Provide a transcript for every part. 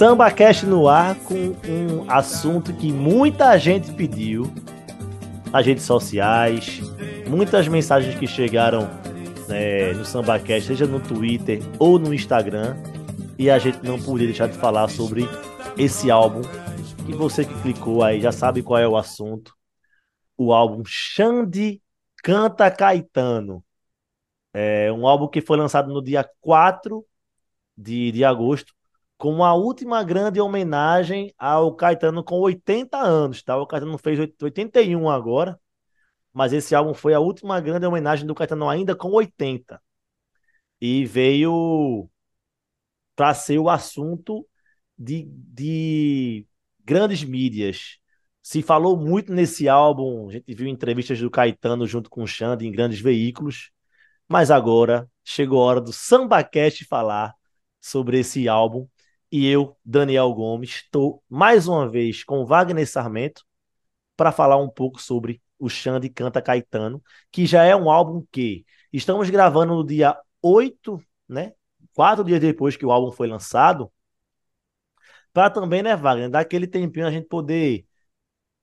Samba Cast no ar com um assunto que muita gente pediu. Nas redes sociais, muitas mensagens que chegaram né, no SambaCast, seja no Twitter ou no Instagram, e a gente não podia deixar de falar sobre esse álbum, que você que clicou aí já sabe qual é o assunto, o álbum Xande Canta Caetano. É um álbum que foi lançado no dia 4 de, de agosto, com a última grande homenagem ao Caetano com 80 anos, tá? O Caetano fez 81 agora, mas esse álbum foi a última grande homenagem do Caetano ainda com 80. E veio para ser o assunto de, de grandes mídias. Se falou muito nesse álbum, a gente viu entrevistas do Caetano junto com o Xande em grandes veículos, mas agora chegou a hora do SambaCast falar sobre esse álbum. E eu, Daniel Gomes, estou mais uma vez com Wagner Sarmento para falar um pouco sobre o Xande Canta Caetano, que já é um álbum que estamos gravando no dia 8, né? Quatro dias depois que o álbum foi lançado, para também, né, Wagner, dar aquele tempinho a gente poder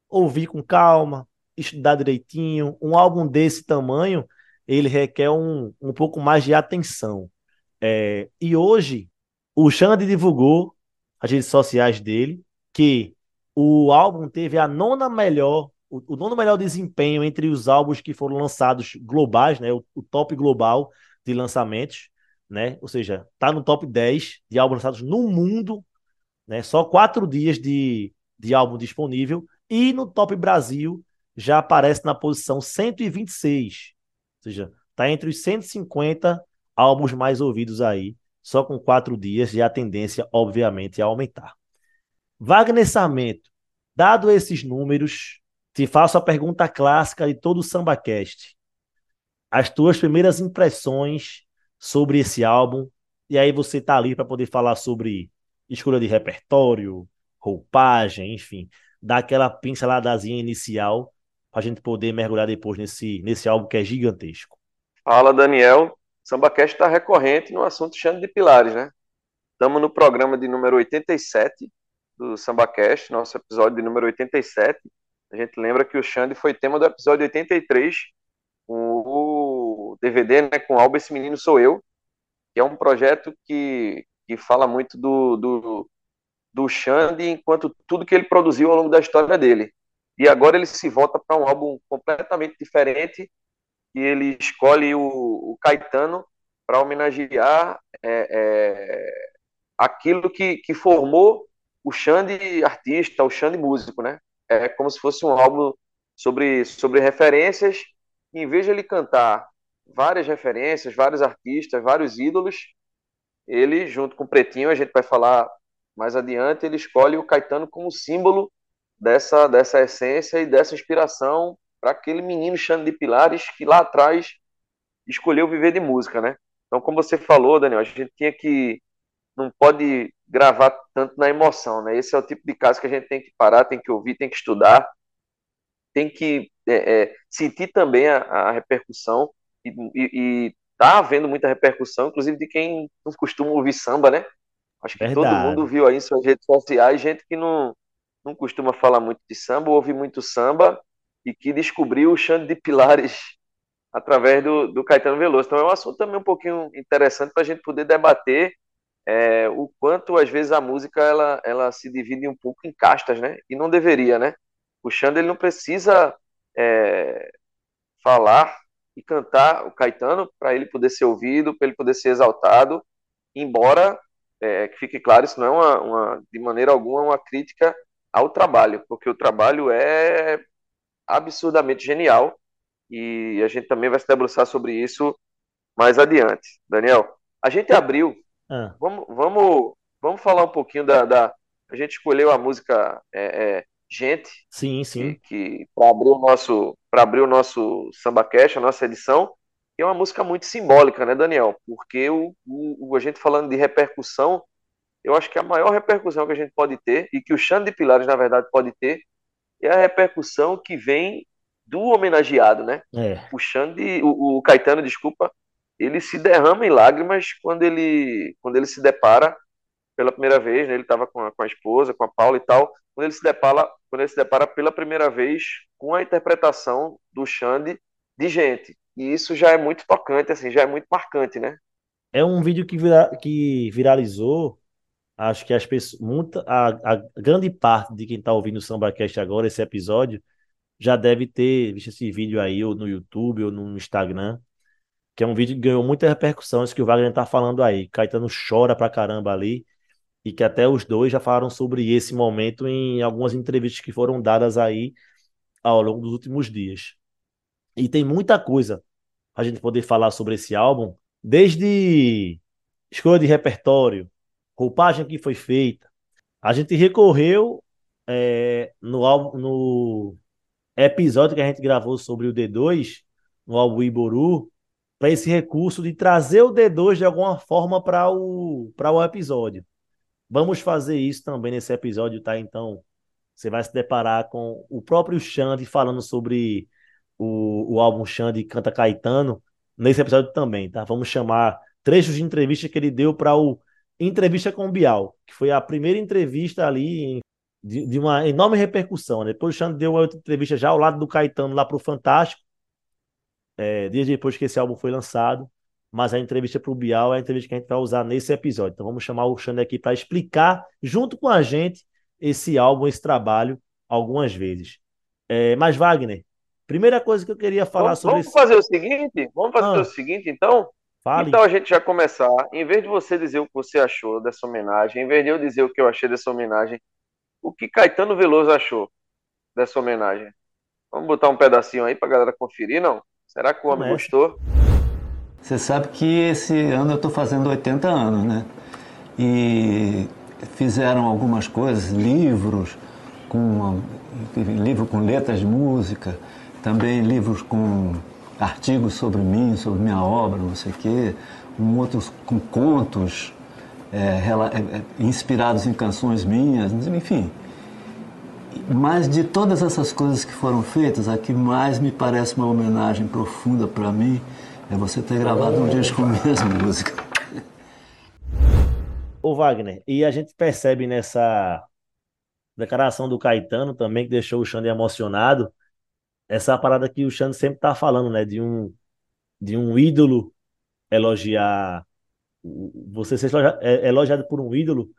ouvir com calma, estudar direitinho. Um álbum desse tamanho, ele requer um, um pouco mais de atenção. É, e hoje, o Xande divulgou as redes sociais dele que o álbum teve a nona melhor o, o nono melhor desempenho entre os álbuns que foram lançados globais, né? O, o, top global de lançamentos, né? Ou seja, tá no top 10 de álbuns lançados no mundo, né? Só quatro dias de, de álbum disponível. E no top Brasil já aparece na posição 126. Ou seja, tá entre os 150 álbuns mais ouvidos aí, só com quatro dias, e a tendência, obviamente, é aumentar. Wagner Samento, dado esses números, te faço a pergunta clássica de todo o SambaCast. As tuas primeiras impressões sobre esse álbum, e aí você tá ali para poder falar sobre escolha de repertório, roupagem, enfim, dar aquela pinceladazinha inicial para a gente poder mergulhar depois nesse, nesse álbum que é gigantesco. Fala, Daniel. SambaCast está recorrente no assunto Xande de Pilares, né? Estamos no programa de número 87 do SambaCast, nosso episódio de número 87. A gente lembra que o Xande foi tema do episódio 83, o DVD, né, com Alba Esse Menino Sou Eu, que é um projeto que, que fala muito do, do, do Xande enquanto tudo que ele produziu ao longo da história dele. E agora ele se volta para um álbum completamente diferente, e ele escolhe o, o Caetano para homenagear é, é, aquilo que, que formou o Xande artista, o Xande músico, né? é como se fosse um álbum sobre, sobre referências. E em vez de ele cantar várias referências, vários artistas, vários ídolos, ele, junto com o Pretinho, a gente vai falar mais adiante, ele escolhe o Caetano como símbolo dessa, dessa essência e dessa inspiração para aquele menino Xande de Pilares que lá atrás escolheu viver de música, né? Então, como você falou, Daniel, a gente tinha que não pode gravar tanto na emoção, né? Esse é o tipo de caso que a gente tem que parar, tem que ouvir, tem que estudar, tem que é, é, sentir também a, a repercussão e, e, e, tá havendo muita repercussão, inclusive de quem não costuma ouvir samba, né? Acho que Verdade. todo mundo viu aí em suas redes sociais gente que não, não costuma falar muito de samba, ouve muito samba e que descobriu o Xande de Pilares através do, do Caetano Veloso. Então é um assunto também um pouquinho interessante para a gente poder debater é, o quanto às vezes a música ela, ela se divide um pouco em castas, né? E não deveria, né? O Xander ele não precisa é, falar e cantar o Caetano para ele poder ser ouvido, para ele poder ser exaltado, embora é, que fique claro, isso não é uma, uma, de maneira alguma uma crítica ao trabalho, porque o trabalho é absurdamente genial e a gente também vai se debruçar sobre isso mais adiante. Daniel, a gente abriu ah. Vamos, vamos, vamos falar um pouquinho da, da... A gente escolheu a música é, é, Gente. Sim, sim. Que, que para abrir o nosso para abrir o nosso Samba Cash, a nossa edição, é uma música muito simbólica, né, Daniel? Porque o, o, a gente falando de repercussão, eu acho que a maior repercussão que a gente pode ter e que o Xande de Pilares na verdade pode ter é a repercussão que vem do homenageado, né? É. O Xande, o, o Caetano, desculpa, ele se derrama em lágrimas quando ele, quando ele se depara pela primeira vez, né? Ele estava com, a, com a esposa, com a Paula e tal, quando ele se depara, quando ele se depara pela primeira vez com a interpretação do Xande de gente. E isso já é muito tocante, assim, já é muito marcante, né? É um vídeo que, vira, que viralizou. Acho que as pessoas, muita, a, a grande parte de quem está ouvindo o SambaCast agora, esse episódio, já deve ter visto esse vídeo aí, ou no YouTube, ou no Instagram, que é um vídeo que ganhou muita repercussão, isso que o Wagner tá falando aí. Caetano chora pra caramba ali, e que até os dois já falaram sobre esse momento em algumas entrevistas que foram dadas aí ao longo dos últimos dias. E tem muita coisa a gente poder falar sobre esse álbum, desde escolha de repertório, roupagem que foi feita. A gente recorreu é, no no episódio que a gente gravou sobre o D2, no álbum Iboru, para esse recurso de trazer o D2 de alguma forma para o, o episódio. Vamos fazer isso também nesse episódio, tá? Então, você vai se deparar com o próprio Xande falando sobre o, o álbum Xande Canta Caetano nesse episódio também, tá? Vamos chamar trechos de entrevista que ele deu para o Entrevista com o Bial, que foi a primeira entrevista ali de, de uma enorme repercussão. Né? Depois o Xande deu uma outra entrevista já ao lado do Caetano lá para o Fantástico, é, dias depois que esse álbum foi lançado. Mas a entrevista para o Bial é a entrevista que a gente vai usar nesse episódio. Então vamos chamar o Xande aqui para explicar, junto com a gente, esse álbum, esse trabalho, algumas vezes. É, mas, Wagner, primeira coisa que eu queria falar vamos, sobre vamos esse... fazer o seguinte, vamos fazer Ah. o seguinte, então. Fale. Então a gente já começar, em vez de você dizer o que você achou dessa homenagem, em vez de eu dizer o que eu achei dessa homenagem, o que Caetano Veloso achou dessa homenagem? Vamos botar um pedacinho aí pra galera conferir, não? Será que o homem Começa. gostou? Você sabe que esse ano eu estou fazendo 80 anos, né? E fizeram algumas coisas, livros com livro com letras de música, também livros com artigos sobre mim, sobre minha obra, não sei o quê, um outros com contos é, é, é, inspirados em canções minhas, enfim. Mas de todas essas coisas que foram feitas, a que mais me parece uma homenagem profunda para mim é você ter gravado um disco com minhas músicas. Ô Wagner, e a gente percebe nessa declaração do Caetano também, que deixou o Xande emocionado, essa parada que o Xande sempre tá falando, né? De um, de um ídolo elogiar. Você ser é- elogiado por um ídolo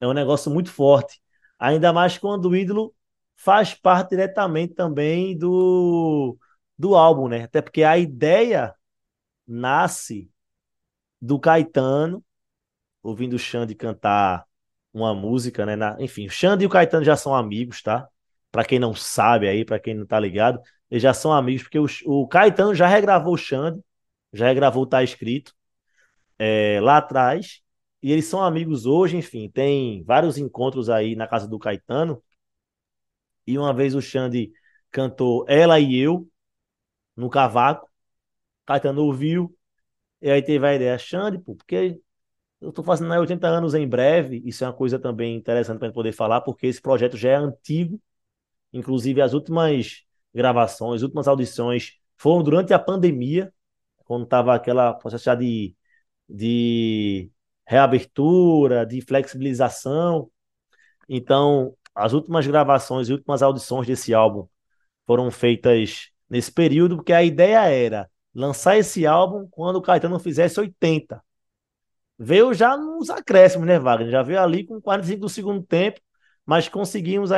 é um negócio muito forte. Ainda mais quando o ídolo faz parte diretamente também do, do álbum, né? Até porque a ideia nasce do Caetano ouvindo o Xande cantar uma música, né? na- enfim, o Xande e o Caetano já são amigos, tá? Pra quem não sabe aí, pra quem não tá ligado, eles já são amigos, porque o, o Caetano já regravou o Xande, já regravou o Tá Escrito é, lá atrás, e eles são amigos hoje, enfim, tem vários encontros aí na casa do Caetano, e uma vez o Xande cantou Ela e Eu, no cavaco, Caetano ouviu, e aí teve a ideia, Xande, pô, porque eu tô fazendo aí 80 anos em breve, isso é uma coisa também interessante para poder falar, porque esse projeto já é antigo, inclusive as últimas gravações, as últimas audições foram durante a pandemia, quando tava aquela processo de, de reabertura, de flexibilização. Então, as últimas gravações e últimas audições desse álbum foram feitas nesse período, porque a ideia era lançar esse álbum quando o Caetano fizesse 80 veio já nos acréscimos, né, Wagner? Já veio ali com 45 do segundo tempo, mas conseguimos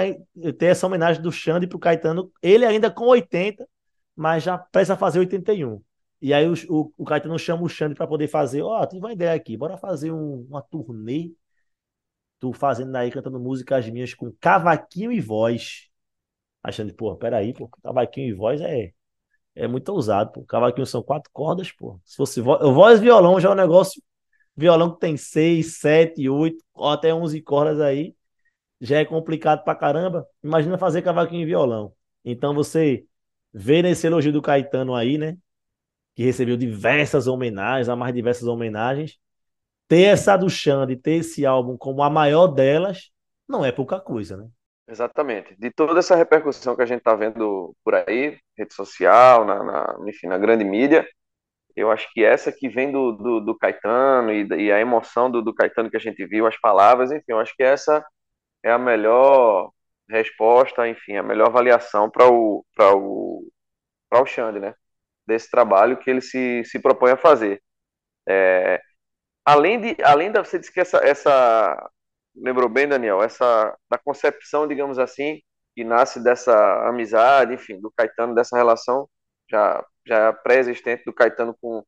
ter essa homenagem do Xande pro Caetano, ele ainda com 80, mas já presta a fazer 81. E aí o, o, o Caetano chama o Xande para poder fazer, ó, tive uma ideia aqui, bora fazer um- uma turnê, tu fazendo aí, cantando músicas minhas com cavaquinho e voz. Aí Xande, pô, peraí, pô, cavaquinho e voz é, é muito ousado, pô. Cavaquinho são quatro cordas, pô. Se fosse voz, voz e violão já é um negócio Violão que tem seis, sete, oito, até onze cordas aí, já é complicado pra caramba. Imagina fazer cavaquinho e violão. Então você vê nesse elogio do Caetano aí, né? Que recebeu diversas homenagens, a mais diversas homenagens. Ter essa do Xande, ter esse álbum como a maior delas, não é pouca coisa, né? Exatamente. De toda essa repercussão que a gente está vendo por aí, rede social, na, na, enfim, na grande mídia, eu acho que essa que vem do, do, do Caetano e, e, a emoção do, do Caetano que a gente viu, as palavras, enfim, eu acho que essa é a melhor resposta, enfim, a melhor avaliação para o, o, o Xande, né? Desse trabalho que ele se, se propõe a fazer. É, além de, além da, você disse que essa, essa, lembrou bem, Daniel, essa, da concepção, digamos assim, que nasce dessa amizade, enfim, do Caetano, dessa relação já, já pré-existente do Caetano com,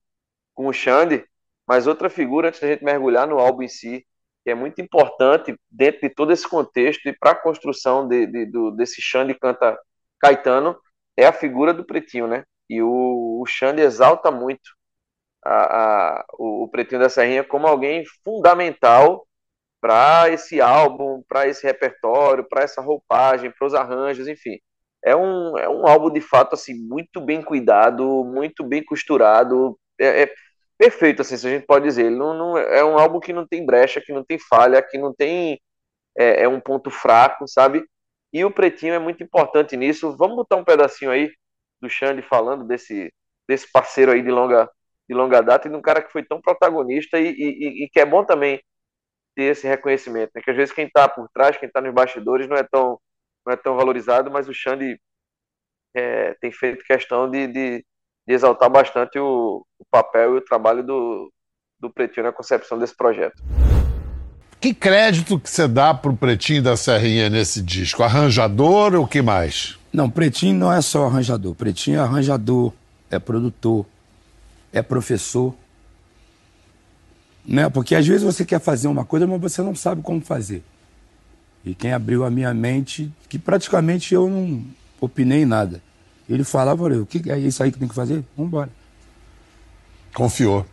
com o Xande, mas outra figura, antes da gente mergulhar no álbum em si, que é muito importante dentro de todo esse contexto e para a construção de, de, do, desse Xande canta Caetano, é a figura do Pretinho, né? E o, o Xande exalta muito a, a, o, o Pretinho da Serrinha como alguém fundamental para esse álbum, para esse repertório, para essa roupagem, para os arranjos, enfim. É um, é um álbum de fato assim muito bem cuidado, muito bem costurado, é, é perfeito assim, se a gente pode dizer. Ele não, não, é um álbum que não tem brecha, que não tem falha, que não tem é, é um ponto fraco, sabe? E o Pretinho é muito importante nisso. Vamos botar um pedacinho aí do Xande falando desse desse parceiro aí de longa de longa data e de um cara que foi tão protagonista e, e, e que é bom também ter esse reconhecimento, né? Que às vezes quem está por trás, quem está nos bastidores, não é tão não é tão valorizado, mas o Xande é, tem feito questão de, de, de exaltar bastante o, o, papel e o trabalho do, do Pretinho na concepção desse projeto. Que crédito que você dá pro Pretinho da Serrinha nesse disco? Arranjador ou o que mais? Não, Pretinho não é só arranjador. Pretinho é arranjador, é produtor, é professor, né? Porque às vezes você quer fazer uma coisa, mas você não sabe como fazer. E quem abriu a minha mente, que praticamente eu não opinei nada. Ele falava, o que é isso aí que tem que fazer? Vamos embora. Confiou.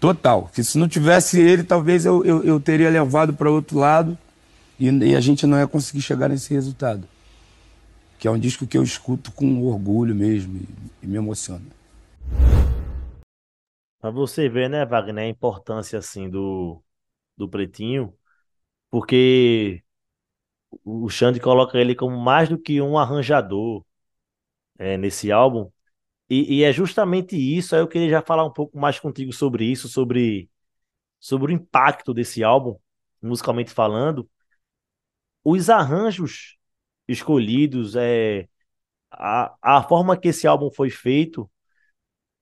Total. Que se não tivesse ele, talvez eu, eu, eu teria levado para outro lado e, e, a gente não ia conseguir chegar nesse resultado. Que é um disco que eu escuto com orgulho mesmo e, e me emociona. Pra você ver, né, Wagner, a importância assim do, do Pretinho, porque o Xande coloca ele como mais do que um arranjador é, nesse álbum. E, e, é justamente isso. Aí eu queria já falar um pouco mais contigo sobre isso, sobre, sobre o impacto desse álbum, musicalmente falando. Os arranjos escolhidos, é, a, a forma que esse álbum foi feito,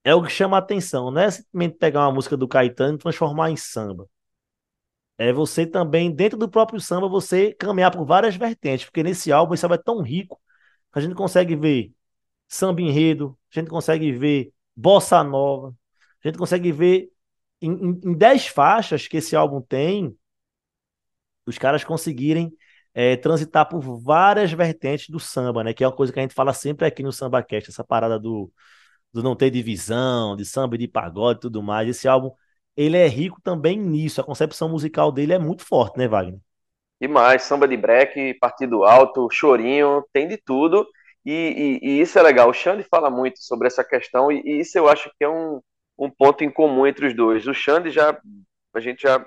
é o que chama a atenção. Não é simplesmente pegar uma música do Caetano e transformar em samba. É você também, dentro do próprio samba, você caminhar por várias vertentes, porque nesse álbum esse samba é tão rico a gente consegue ver samba enredo, a gente consegue ver bossa nova, a gente consegue ver em, em, em dez faixas que esse álbum tem, os caras conseguirem é, transitar por várias vertentes do samba, né? Que é uma coisa que a gente fala sempre aqui no SambaCast, essa parada do, do não ter divisão, de samba e de pagode e tudo mais. Esse álbum, ele é rico também nisso. A concepção musical dele é muito forte, né, Wagner? E mais, samba de break, partido alto, chorinho, tem de tudo. E, e, e, isso é legal. O Xande fala muito sobre essa questão, e, e, isso eu acho que é um, um ponto em comum entre os dois. O Xande já, a gente já,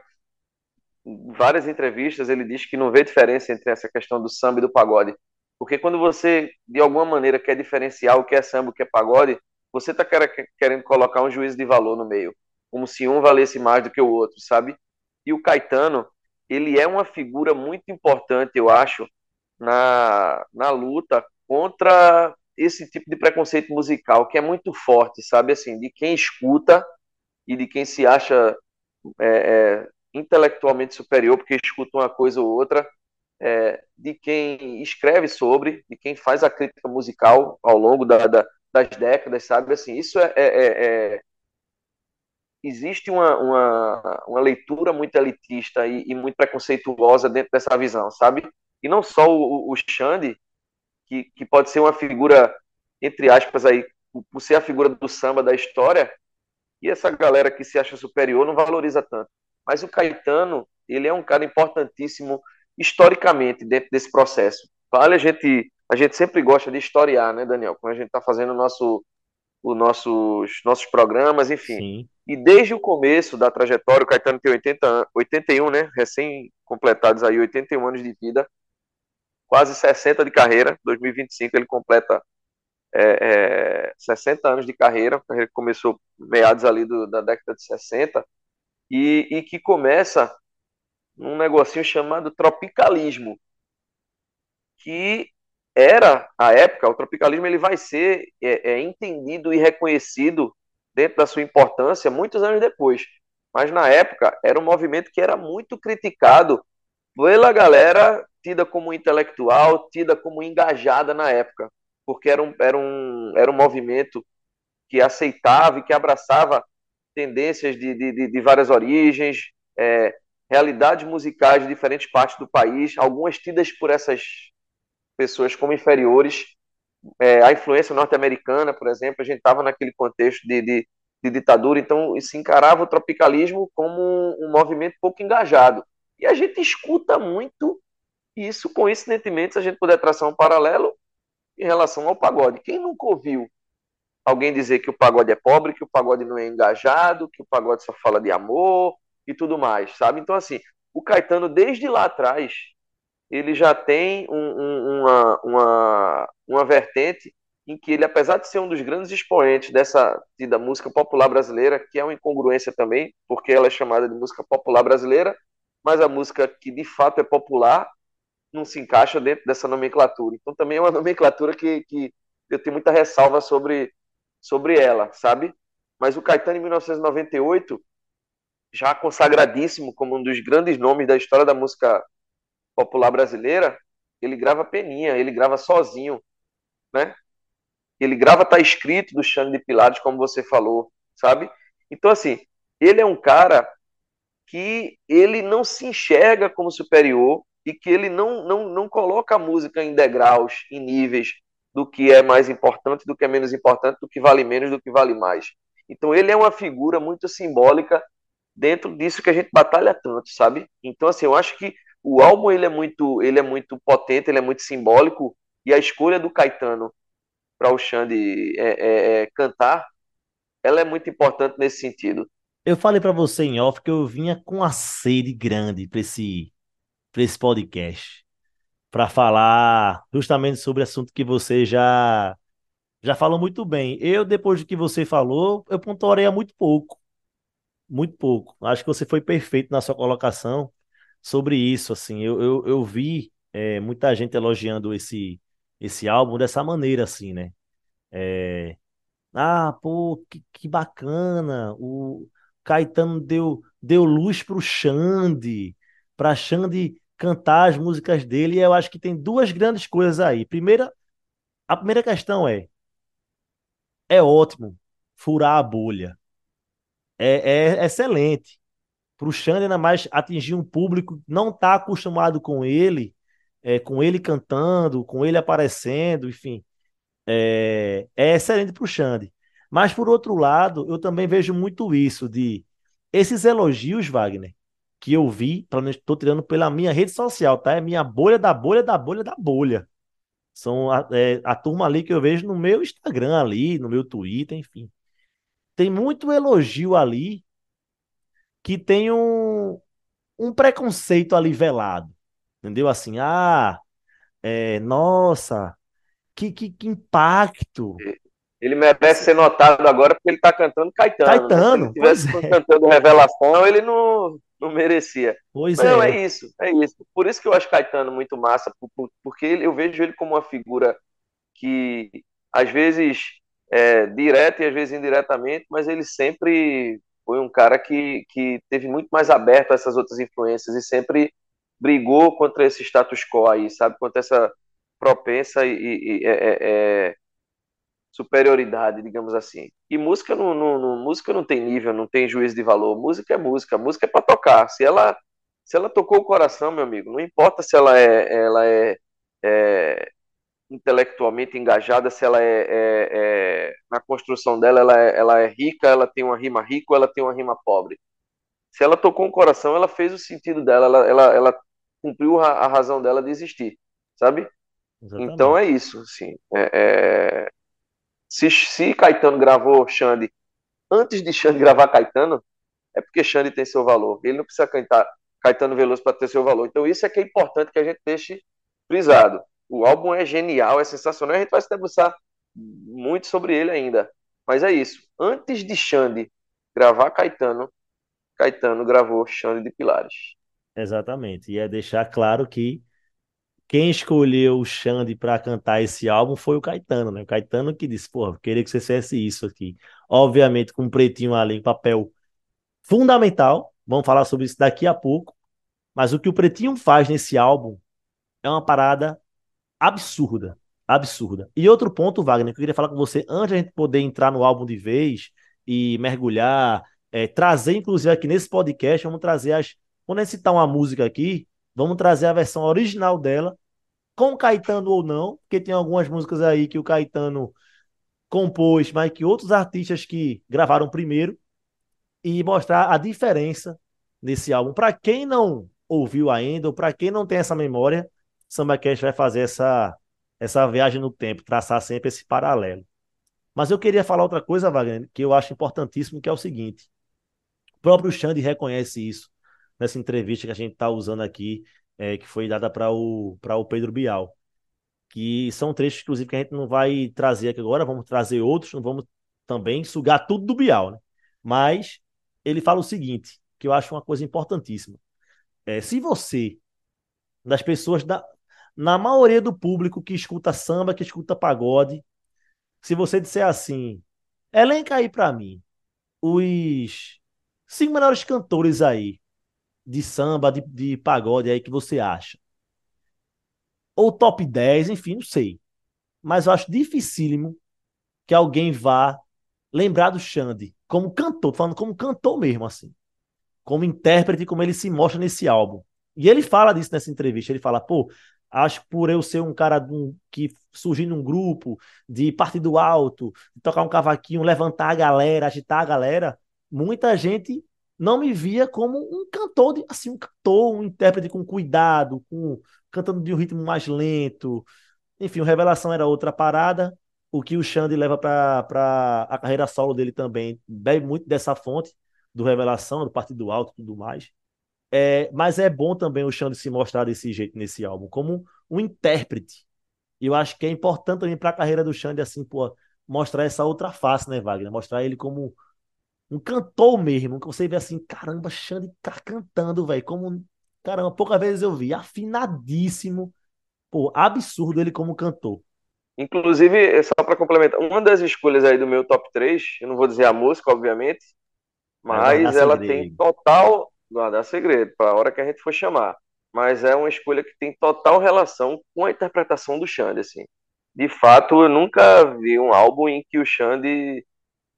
várias entrevistas, ele diz que não vê diferença entre essa questão do samba e do pagode. Porque quando você, de alguma maneira, quer diferenciar o que é samba e o que é pagode, você está querendo colocar um juízo de valor no meio, como se um valesse mais do que o outro, sabe? E o Caetano, ele é uma figura muito importante, eu acho, na, na luta contra esse tipo de preconceito musical que é muito forte, sabe? Assim, de quem escuta e de quem se acha é, é, intelectualmente superior porque escuta uma coisa ou outra, é, de quem escreve sobre, de quem faz a crítica musical ao longo da, da, das décadas, sabe? Assim, isso é, é, é, é existe uma, uma, uma, leitura muito elitista e, e, muito preconceituosa dentro dessa visão, sabe? E não só o, o Xande, que, que pode ser uma figura, entre aspas, aí, por ser a figura do samba da história, e essa galera que se acha superior não valoriza tanto. Mas o Caetano, ele é um cara importantíssimo historicamente dentro desse processo. Vale a gente, a gente sempre gosta de historiar, né, Daniel? Quando a gente está fazendo o nosso, os nossos, nossos programas, enfim. Sim. E desde o começo da trajetória, o Caetano tem 80, 81, né? Recém completados aí 81 anos de vida quase 60 de carreira. 2025 ele completa é, é, 60 anos de carreira, carreira que começou meados ali do, da década de 60, e, e que começa num negocinho chamado tropicalismo, que era, a época, o tropicalismo ele vai ser é, é, entendido e reconhecido dentro da sua importância muitos anos depois. Mas na época era um movimento que era muito criticado pela galera tida como intelectual, tida como engajada na época, porque era um, era um, era um movimento que aceitava e que abraçava tendências de, de, de várias origens, é, realidades musicais de diferentes partes do país, algumas tidas por essas pessoas como inferiores. É, a influência norte-americana, por exemplo, a gente estava naquele contexto de, de, de, ditadura, então se encarava o tropicalismo como um, um movimento pouco engajado. E a gente escuta muito isso, coincidentemente, se a gente puder traçar um paralelo em relação ao pagode. Quem nunca ouviu alguém dizer que o pagode é pobre, que o pagode não é engajado, que o pagode só fala de amor e tudo mais, sabe? Então, assim, o Caetano, desde lá atrás, ele já tem um, um, uma, uma, uma vertente em que ele, apesar de ser um dos grandes expoentes dessa da música popular brasileira, que é uma incongruência também, porque ela é chamada de música popular brasileira, mas a música que de fato é popular não se encaixa dentro dessa nomenclatura. Então também é uma nomenclatura que, que eu tenho muita ressalva sobre, sobre ela, sabe? Mas o Caetano, em 1998, já consagradíssimo como um dos grandes nomes da história da música popular brasileira, ele grava peninha, ele grava sozinho, né? Ele grava tá escrito do Xande de Pilares, como você falou, sabe? Então assim, ele é um cara que ele não se enxerga como superior, e que ele não, não, não coloca a música em degraus, em níveis do que é mais importante, do que é menos importante, do que vale menos, do que vale mais. Então ele é uma figura muito simbólica dentro disso que a gente batalha tanto, sabe? Então assim, eu acho que o álbum ele é muito, ele é muito potente, ele é muito simbólico e a escolha do Caetano para o Xande é, é, é, cantar, ela é muito importante nesse sentido. Eu falei para você em off que eu vinha com a sede grande para esse para esse podcast, para falar justamente sobre assunto que você já já falou muito bem. Eu, depois do que você falou, eu pontuaria muito pouco. Muito pouco. Acho que você foi perfeito na sua colocação sobre isso. Assim, eu, eu, eu vi é, muita gente elogiando esse, esse álbum dessa maneira, assim, né? É... Ah, pô, que, que bacana. O Caetano deu, deu luz pro Xande, pra Xande cantar as músicas dele, e eu acho que tem duas grandes coisas aí. Primeira, a primeira questão é: é ótimo furar a bolha. É, é excelente. Para o Xande, ainda mais atingir um público que não está acostumado com ele, é, com ele cantando, com ele aparecendo, enfim. É, é excelente para o Xande. Mas, por outro lado, eu também vejo muito isso de esses elogios, Wagner, que eu vi, pelo menos estou tirando pela minha rede social, tá? É minha bolha da bolha da bolha da bolha. São a, é, a turma ali que eu vejo no meu Instagram ali, no meu Twitter, enfim. Tem muito elogio ali que tem um, um preconceito ali velado. Entendeu? Assim, ah, é, nossa, que, que, que impacto. Ele merece ser notado agora porque ele está cantando Caetano. Caetano. Né? Se ele estivesse é. cantando Revelação, ele não, não merecia. Pois não, é. é isso, é isso. Por isso que eu acho Caetano muito massa, porque eu vejo ele como uma figura que, às vezes, é, direta e às vezes indiretamente, mas ele sempre foi um cara que, que teve muito mais aberto a essas outras influências e sempre brigou contra esse status quo aí, sabe? Contra essa propensa e, e, e é, é, é superioridade, digamos assim. E música não, não, não, música não tem nível, não tem juízo de valor. Música é música, música é para tocar. Se ela se ela tocou o coração, meu amigo, não importa se ela é, ela é, é intelectualmente engajada, se ela é, é, é na construção dela, ela é, ela é rica, ela tem uma rima rica ou ela tem uma rima pobre. Se ela tocou o coração, ela fez o sentido dela, ela, ela, ela cumpriu a, a razão dela de existir, sabe? Exatamente. Então é isso, assim. É, é, se, se Caetano gravou Xande antes de Xande gravar Caetano, é porque Xande tem seu valor. Ele não precisa cantar Caetano Veloso para ter seu valor. Então isso é que é importante que a gente deixe frisado, o álbum é genial, é sensacional, a gente vai se debruçar muito sobre ele ainda. Mas é isso. Antes de Xande gravar Caetano, Caetano gravou Xande de Pilares. Exatamente. E é deixar claro que quem escolheu o Xande para cantar esse álbum foi o Caetano, né? O Caetano que disse, pô, queria que você fizesse isso aqui. Obviamente, com um pretinho ali, um papel fundamental. Vamos falar sobre isso daqui a pouco. Mas o que o Pretinho faz nesse álbum é uma parada absurda. Absurda. E outro ponto, Wagner, que eu queria falar com você antes de a gente poder entrar no álbum de vez e mergulhar, é, trazer, inclusive, aqui nesse podcast, vamos trazer as. Quando a gente citar uma música aqui, vamos trazer a versão original dela, com o Caetano ou não, porque tem algumas músicas aí que o Caetano compôs, mas que outros artistas que gravaram primeiro, e mostrar a diferença nesse álbum. Para quem não ouviu ainda, ou para quem não tem essa memória, Samba Cast vai fazer essa, essa viagem no tempo, traçar sempre esse paralelo. Mas eu queria falar outra coisa, Wagner, que eu acho importantíssimo, que é o seguinte. O próprio Xande reconhece isso nessa entrevista que a gente está usando aqui, é, que foi dada para o, o Pedro Bial. Que são trechos, inclusive, que a gente não vai trazer aqui agora, vamos trazer outros, não vamos também sugar tudo do Bial, né? Mas ele fala o seguinte, que eu acho uma coisa importantíssima. É, se você, das pessoas, da, na maioria do público que escuta samba, que escuta pagode, se você disser assim, elenca aí para mim os cinco melhores cantores aí de samba, de, de pagode aí que você acha. Ou top 10, enfim, não sei. Mas eu acho dificílimo que alguém vá lembrar do Xande como cantor, falando como cantor mesmo, assim. Como intérprete, como ele se mostra nesse álbum. E ele fala disso nessa entrevista. Ele fala, pô, acho que por eu ser um cara que surgi num grupo de partido alto, de tocar um cavaquinho, levantar a galera, agitar a galera, muita gente não me via como um cantor, de, assim, um cantor, um intérprete com cuidado, com cantando de um ritmo mais lento. Enfim, o Revelação era outra parada. O que o Xande leva para a carreira solo dele também bebe muito dessa fonte do Revelação, do Partido Alto e tudo mais. É, mas é bom também o Xande se mostrar desse jeito nesse álbum, como um intérprete. E eu acho que é importante também para a carreira do Xande, assim, pô, mostrar essa outra face, né, Wagner? Mostrar ele como um cantor mesmo, que você vê assim, caramba, Xande tá cantando, velho, como, caramba, poucas vezes eu vi, afinadíssimo, pô, absurdo ele como cantor. Inclusive, só para complementar, uma das escolhas aí do meu top 3, eu não vou dizer a música, obviamente, mas ela segredo. tem total. Guardar segredo, para a hora que a gente for chamar. Mas é uma escolha que tem total relação com a interpretação do Xande, assim. De fato, eu nunca vi um álbum em que o Xande,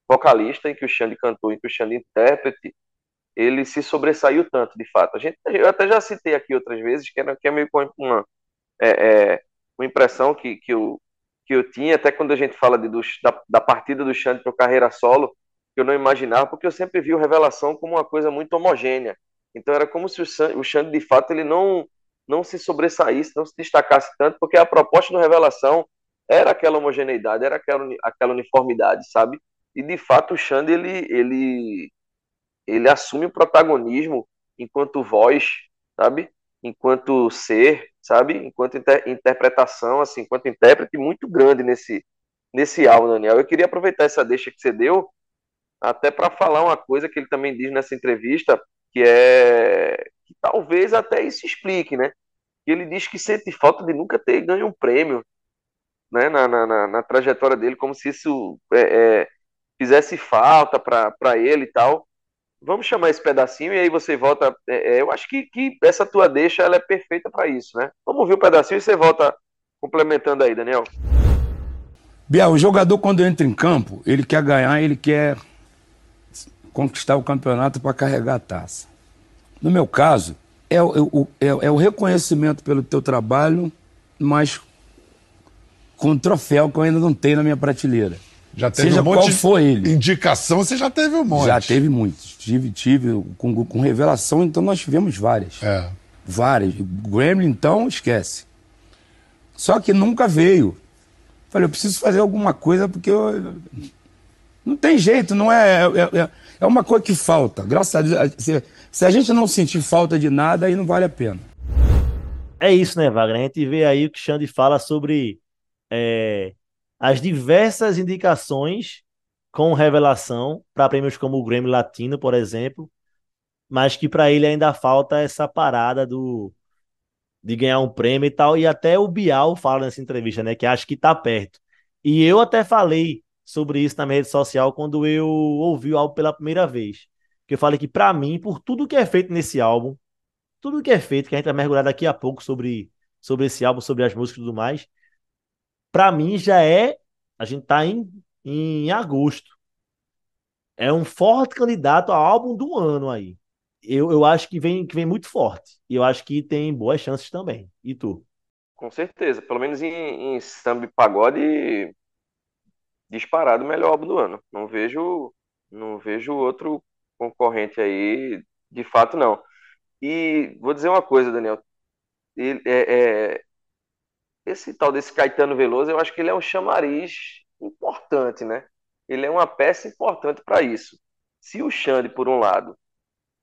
vocalista, em que o Xande cantou, em que o Xande intérprete, ele se sobressaiu tanto, de fato. A gente, eu até já citei aqui outras vezes, que, era, que é meio uma, é, é, uma impressão que, que, eu, que eu tinha, até quando a gente fala de, do, da, da partida do Xande para carreira solo, que eu não imaginava, porque eu sempre vi o Revelação como uma coisa muito homogênea. Então era como se o Xande, de fato, ele não, não se sobressaísse, não se destacasse tanto, porque a proposta do Revelação era aquela homogeneidade, era aquela, aquela uniformidade, sabe? E de fato o Xande, ele, ele, ele assume o protagonismo enquanto voz, sabe? Enquanto ser, sabe? Enquanto inter interpretação, assim, enquanto intérprete muito grande nesse, nesse álbum, Daniel. Eu queria aproveitar essa deixa que você deu, até para falar uma coisa que ele também diz nessa entrevista, que é que talvez até isso explique, né? Que ele diz que sente falta de nunca ter ganho um prêmio, né? Na, na, na trajetória dele, como se isso é, é, fizesse falta para ele e tal. Vamos chamar esse pedacinho e aí você volta. É, é eu acho que, que essa tua deixa ela é perfeita para isso, né? Vamos ouvir o pedacinho e você volta complementando aí, Daniel. Biel, o jogador quando entra em campo, ele quer ganhar, ele quer conquistar o campeonato para carregar a taça. No meu caso, é o, é, é o reconhecimento pelo teu trabalho, mas com um troféu que eu ainda não tenho na minha prateleira. Já teve Seja um monte qual for ele. Indicação, você já teve um monte. Já teve muitos. Tive, tive com, com revelação, então nós tivemos várias. É. Várias. Gremlin, então, esquece. Só que nunca veio. Falei, eu preciso fazer alguma coisa porque eu... não tem jeito, não é, é, é, é uma coisa que falta. Graças a Deus, se, se a gente não sentir falta de nada, aí não vale a pena. É isso, né, Wagner? A gente vê aí o que Xande fala sobre é, as diversas indicações com revelação para prêmios como o Grammy Latino, por exemplo, mas que para ele ainda falta essa parada do de ganhar um prêmio e tal, e até o Bial fala nessa entrevista, né, que acha que tá perto. E eu até falei sobre isso na minha rede social quando eu ouvi o álbum pela primeira vez. Que eu falei que para mim, por tudo que é feito nesse álbum, tudo que é feito, que a gente vai mergulhar daqui a pouco sobre, sobre esse álbum, sobre as músicas e tudo mais, para mim já é. A gente tá em, em agosto. É um forte candidato a álbum do ano aí. Eu, eu acho que vem, que vem muito forte. E eu acho que tem boas chances também. E tu? Com certeza. Pelo menos em, em samba e pagode, disparado o melhor álbum do ano. Não vejo, não vejo outro concorrente aí, de fato não. E vou dizer uma coisa, Daniel. Ele, é, é, esse tal desse Caetano Veloso, eu acho que ele é um chamariz importante, né? Ele é uma peça importante para isso. Se o Xande, por um lado,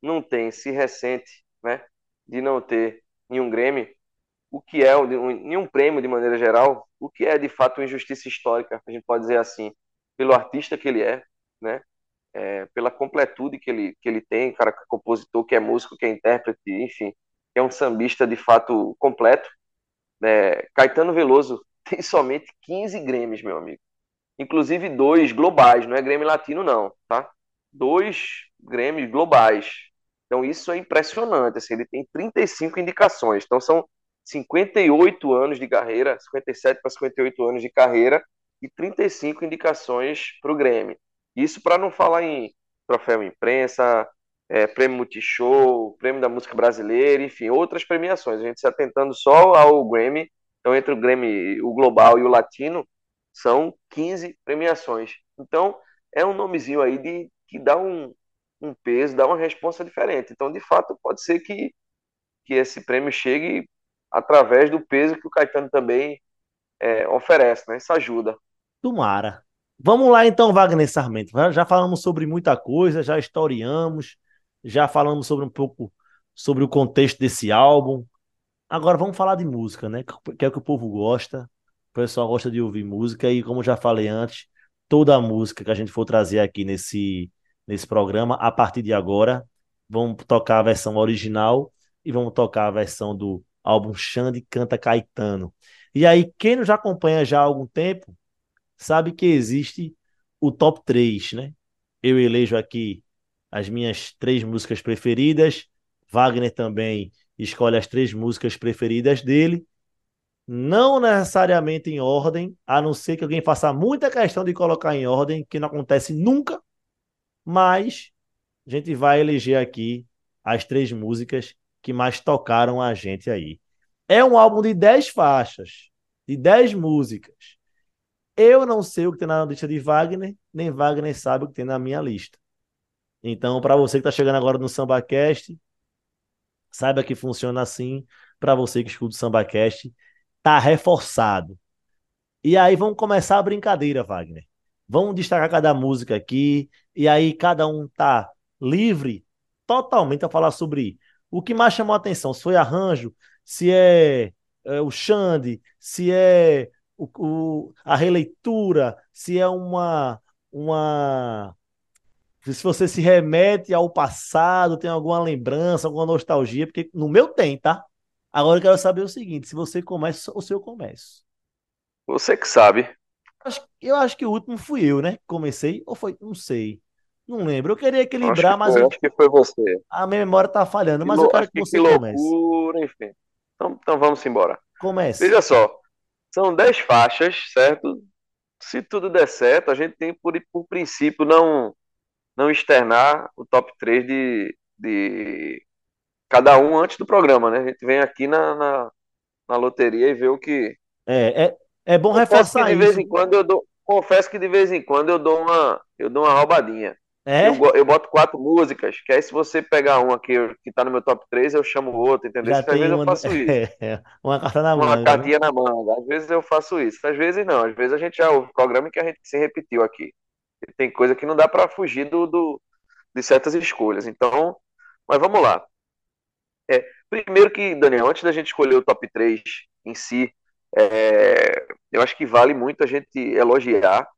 não tem, se recente, né, de não ter nenhum Grêmio, o que é nenhum prêmio de maneira geral, o que é de fato uma injustiça histórica, a gente pode dizer assim, pelo artista que ele é, né? É, pela completude que ele, que ele tem, cara que é compositor, que é músico, que é intérprete, enfim, que é um sambista de fato completo. Né? Caetano Veloso tem somente 15 Grêmios, meu amigo. Inclusive dois globais, não é Grêmio Latino, não, tá? Dois Grêmios globais. Então isso é impressionante. Assim, ele tem 35 indicações. Então são 58 anos de carreira, 57 para 58 anos de carreira e 35 indicações para o Grêmio. Isso para não falar em troféu imprensa, é, prêmio Multishow, prêmio da música brasileira, enfim, outras premiações. A gente se atentando só ao Grammy, então entre o Grammy, o global e o latino, são 15 premiações. Então, é um nomezinho aí de, que dá um, um peso, dá uma resposta diferente. Então, de fato, pode ser que, que esse prêmio chegue através do peso que o Caetano também é, oferece, né? Essa ajuda. Tomara. Vamos lá então, Wagner Sarmento. Já falamos sobre muita coisa, já historiamos, já falamos sobre um pouco sobre o contexto desse álbum. Agora vamos falar de música, né? Que é o que o povo gosta. O pessoal gosta de ouvir música e como já falei antes, toda a música que a gente for trazer aqui nesse nesse programa a partir de agora, vamos tocar a versão original e vamos tocar a versão do álbum Xande Canta Caetano. E aí, quem nos acompanha já há algum tempo, sabe que existe o top 3, né? Eu elejo aqui as minhas três músicas preferidas. Wagner também escolhe as três músicas preferidas dele. Não necessariamente em ordem, a não ser que alguém faça muita questão de colocar em ordem, que não acontece nunca. Mas a gente vai eleger aqui as três músicas que mais tocaram a gente aí. É um álbum de 10 faixas, de 10 músicas. Eu não sei o que tem na lista de Wagner, nem Wagner sabe o que tem na minha lista. Então, para você que está chegando agora no SambaCast, saiba que funciona assim. Para você que escuta o SambaCast, tá reforçado. E aí vamos começar a brincadeira, Wagner. Vamos destacar cada música aqui, e aí cada um tá livre totalmente a falar sobre o que mais chamou a atenção, se foi arranjo, se é, é o Xande, se é o, o, a releitura, se é uma, uma. Se você se remete ao passado, tem alguma lembrança, alguma nostalgia, porque no meu tem, tá? Agora eu quero saber o seguinte: se você começa ou se eu começo. Você que sabe. Eu acho que o último fui eu, né? Comecei, ou foi? Não sei. Não lembro. Eu queria equilibrar, acho mas. Foi, eu... Acho que foi você. A minha memória tá falhando, mas eu quero que, que você que comece. Loucura, enfim. Então, então vamos embora. Comece. Veja só. São 10 faixas, certo? Se tudo der certo, a gente tem por, por princípio não não externar o top 3 de, de cada um antes do programa, né? A gente vem aqui na, na, na loteria e vê o que. É, é, é bom confesso reforçar que de isso. vez em quando eu dou, confesso que de vez em quando eu dou uma, eu dou uma roubadinha. É? Eu, eu boto quatro músicas, que aí se você pegar uma que, eu- que tá no meu top 3, eu chamo outra, entendeu? Já Às vezes eu uma, faço isso. é, uma carta na Uma manga. né? cartinha na manga. Às vezes eu faço isso, às vezes não. Às vezes a gente já ouve programa em que a gente se repetiu aqui. Tem coisa que não dá para fugir do, do- de certas escolhas. Então, mas vamos lá. É, Primeiro que, Daniel, antes da gente escolher o top 3 em si, é, eu acho que vale muito a gente elogiar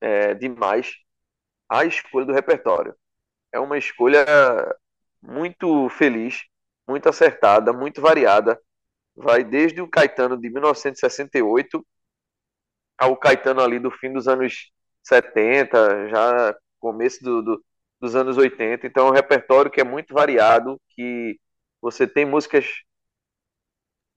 é, demais a escolha do repertório. É uma escolha muito feliz, muito acertada, muito variada. Vai desde o Caetano de 1968 ao Caetano ali do fim dos anos 70, já começo do, do, dos anos 80. Então é um repertório que é muito variado, que você tem músicas.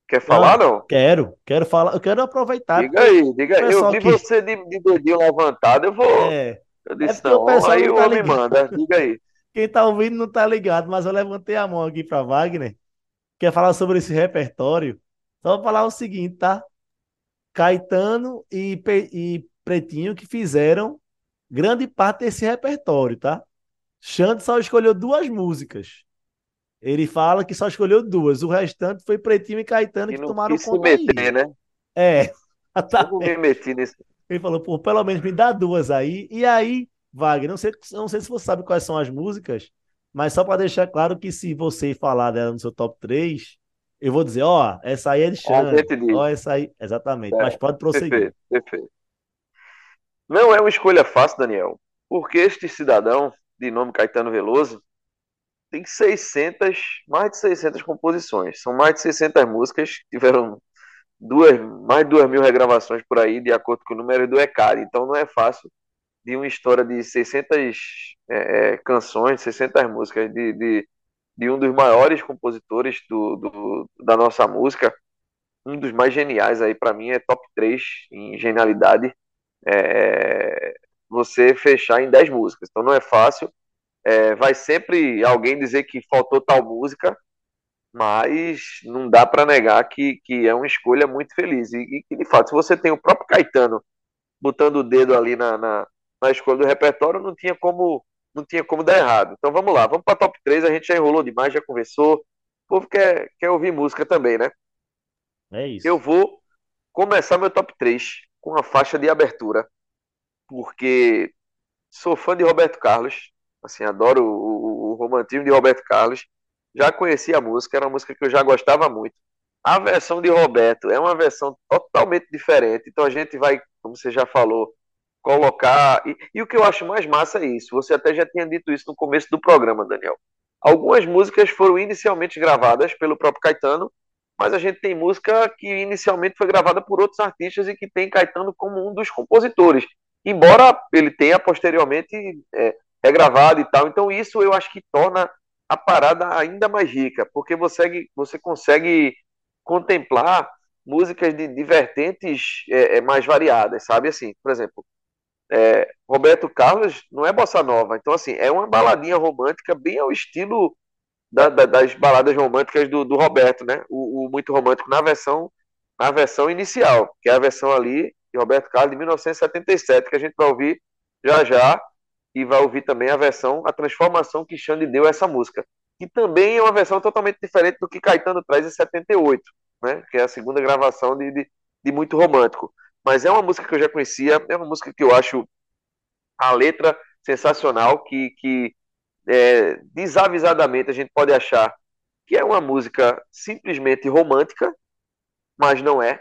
Quer falar, não? não? Quero, quero falar, eu quero aproveitar. Diga aí, diga aí. Eu vi que... você de, de dedinho levantado, eu vou. É. Eu disse, é não, aí o tá homem manda, diga aí. Quem tá ouvindo não tá ligado, mas eu levantei a mão aqui para Wagner. Quer falar sobre esse repertório? Só vou falar o seguinte, tá? Caetano e, e Pretinho que fizeram grande parte desse repertório, tá? Xande só escolheu duas músicas. Ele fala que só escolheu duas. O restante foi Pretinho e Caetano e que tomaram conta se meter, aí. né? É. Eu me meti nesse... Ele falou, pô, pelo menos me dá duas aí. E aí Wagner, não sei, não sei se você sabe quais são as músicas, mas só para deixar claro que se você falar dela no seu top 3, eu vou dizer, ó, oh, essa aí é de Xande, ó, essa aí, exatamente, é, mas pode prosseguir. Perfeito, perfeito. Não é uma escolha fácil, Daniel, porque este cidadão, de nome Caetano Veloso, tem 600, mais de 600 composições, são mais de 600 músicas, tiveram duas, mais de 2 mil regravações por aí, de acordo com o número do ECAD, então não é fácil de uma história de 600 é, é, canções, 600 músicas de, de, de, um dos maiores compositores do, do, da nossa música, um dos mais geniais aí para mim é top 3 em genialidade, é, você fechar em 10 músicas. Então não é fácil. É, vai sempre alguém dizer que faltou tal música, mas não dá para negar que, que é uma escolha muito feliz. E, e de fato, se você tem o próprio Caetano botando o dedo ali na, na, na escolha do repertório, não tinha como não tinha como dar errado. Então vamos lá, vamos para top 3, a gente já enrolou demais, já conversou. O povo quer, quer ouvir música também, né? É isso. Eu vou começar meu top 3 com a faixa de abertura, porque sou fã de Roberto Carlos, assim, adoro o, o, o romantismo de Roberto Carlos. Já conheci a música, era uma música que eu já gostava muito. A versão de Roberto é uma versão totalmente diferente, então a gente vai, como você já falou, colocar. E, e, o que eu acho mais massa é isso. Você até já tinha dito isso no começo do programa, Daniel. Algumas músicas foram inicialmente gravadas pelo próprio Caetano, mas a gente tem música que inicialmente foi gravada por outros artistas e que tem Caetano como um dos compositores. Embora ele tenha posteriormente é, regravado e tal. Então, isso eu acho que torna a parada ainda mais rica, porque você, você consegue contemplar músicas de, vertentes é, é mais variadas, sabe? Assim, por exemplo, é, Roberto Carlos não é bossa nova, então assim, é uma baladinha romântica bem ao estilo da, da, das baladas românticas do, do Roberto, né? O, o, muito romântico na versão na versão inicial, que é a versão ali de Roberto Carlos de 1977, que a gente vai ouvir já já e vai ouvir também a versão, a transformação que Xande deu a essa música, que também é uma versão totalmente diferente do que Caetano traz em 78, né? Que é a segunda gravação de, de, de muito romântico. Mas é uma música que eu já conhecia, é uma música que eu acho a letra sensacional, que, que é, desavisadamente a gente pode achar que é uma música simplesmente romântica, mas não é.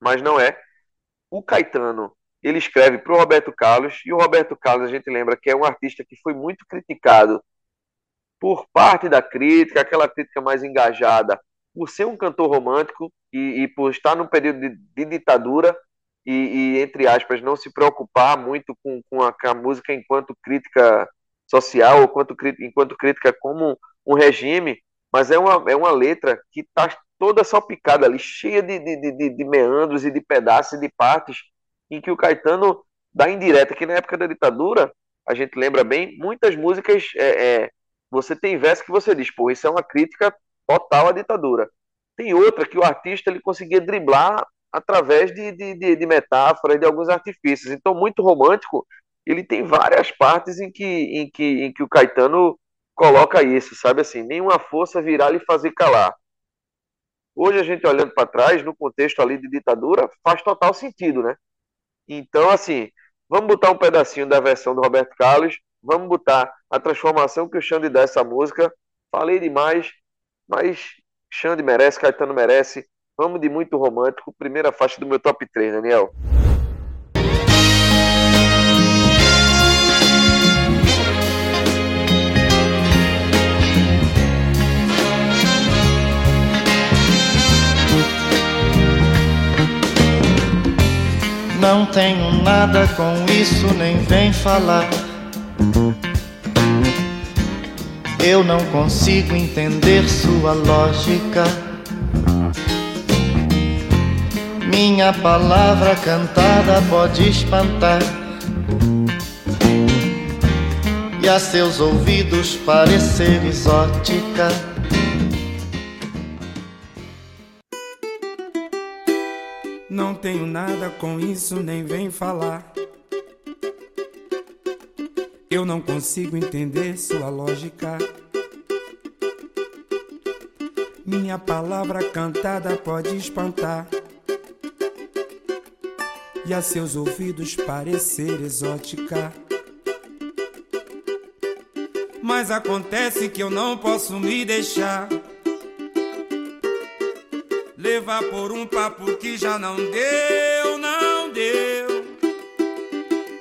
Mas não é. O Caetano, ele escreve para o Roberto Carlos, e o Roberto Carlos, a gente lembra que é um artista que foi muito criticado por parte da crítica, aquela crítica mais engajada, por ser um cantor romântico e, e por estar num período de, de ditadura, e, e, entre aspas, não se preocupar muito com, com, a, com a música enquanto crítica social, quanto, enquanto crítica como um regime, mas é uma, é uma letra que está toda salpicada ali, cheia de, de, de, de, meandros e de pedaços e de partes, em que o Caetano dá indireta, que na época da ditadura, a gente lembra bem, muitas músicas, é, é, você tem verso que você diz, pô, isso é uma crítica total à ditadura. Tem outra que o artista ele conseguia driblar através de, de, de, de metáforas, de alguns artifícios. Então, muito romântico, ele tem várias partes em que, em que, em que o Caetano coloca isso, sabe assim, nenhuma força virá lhe fazer calar. Hoje a gente olhando para trás, no contexto ali de ditadura, faz total sentido, né? Então, assim, vamos botar um pedacinho da versão do Roberto Carlos, vamos botar a transformação que o Xande dá essa música. Falei demais, mas Xande merece, Caetano merece. Vamos de muito romântico. Primeira faixa do meu top 3, Daniel. Não tenho nada com isso, nem vem falar. Eu não consigo entender sua lógica. Minha palavra cantada pode espantar. E a seus ouvidos parecer exótica. Não tenho nada com isso, nem vem falar. Eu não consigo entender sua lógica. Minha palavra cantada pode espantar. E a seus ouvidos parecer exótica. Mas acontece que eu não posso me deixar levar por um papo que já não deu, não deu.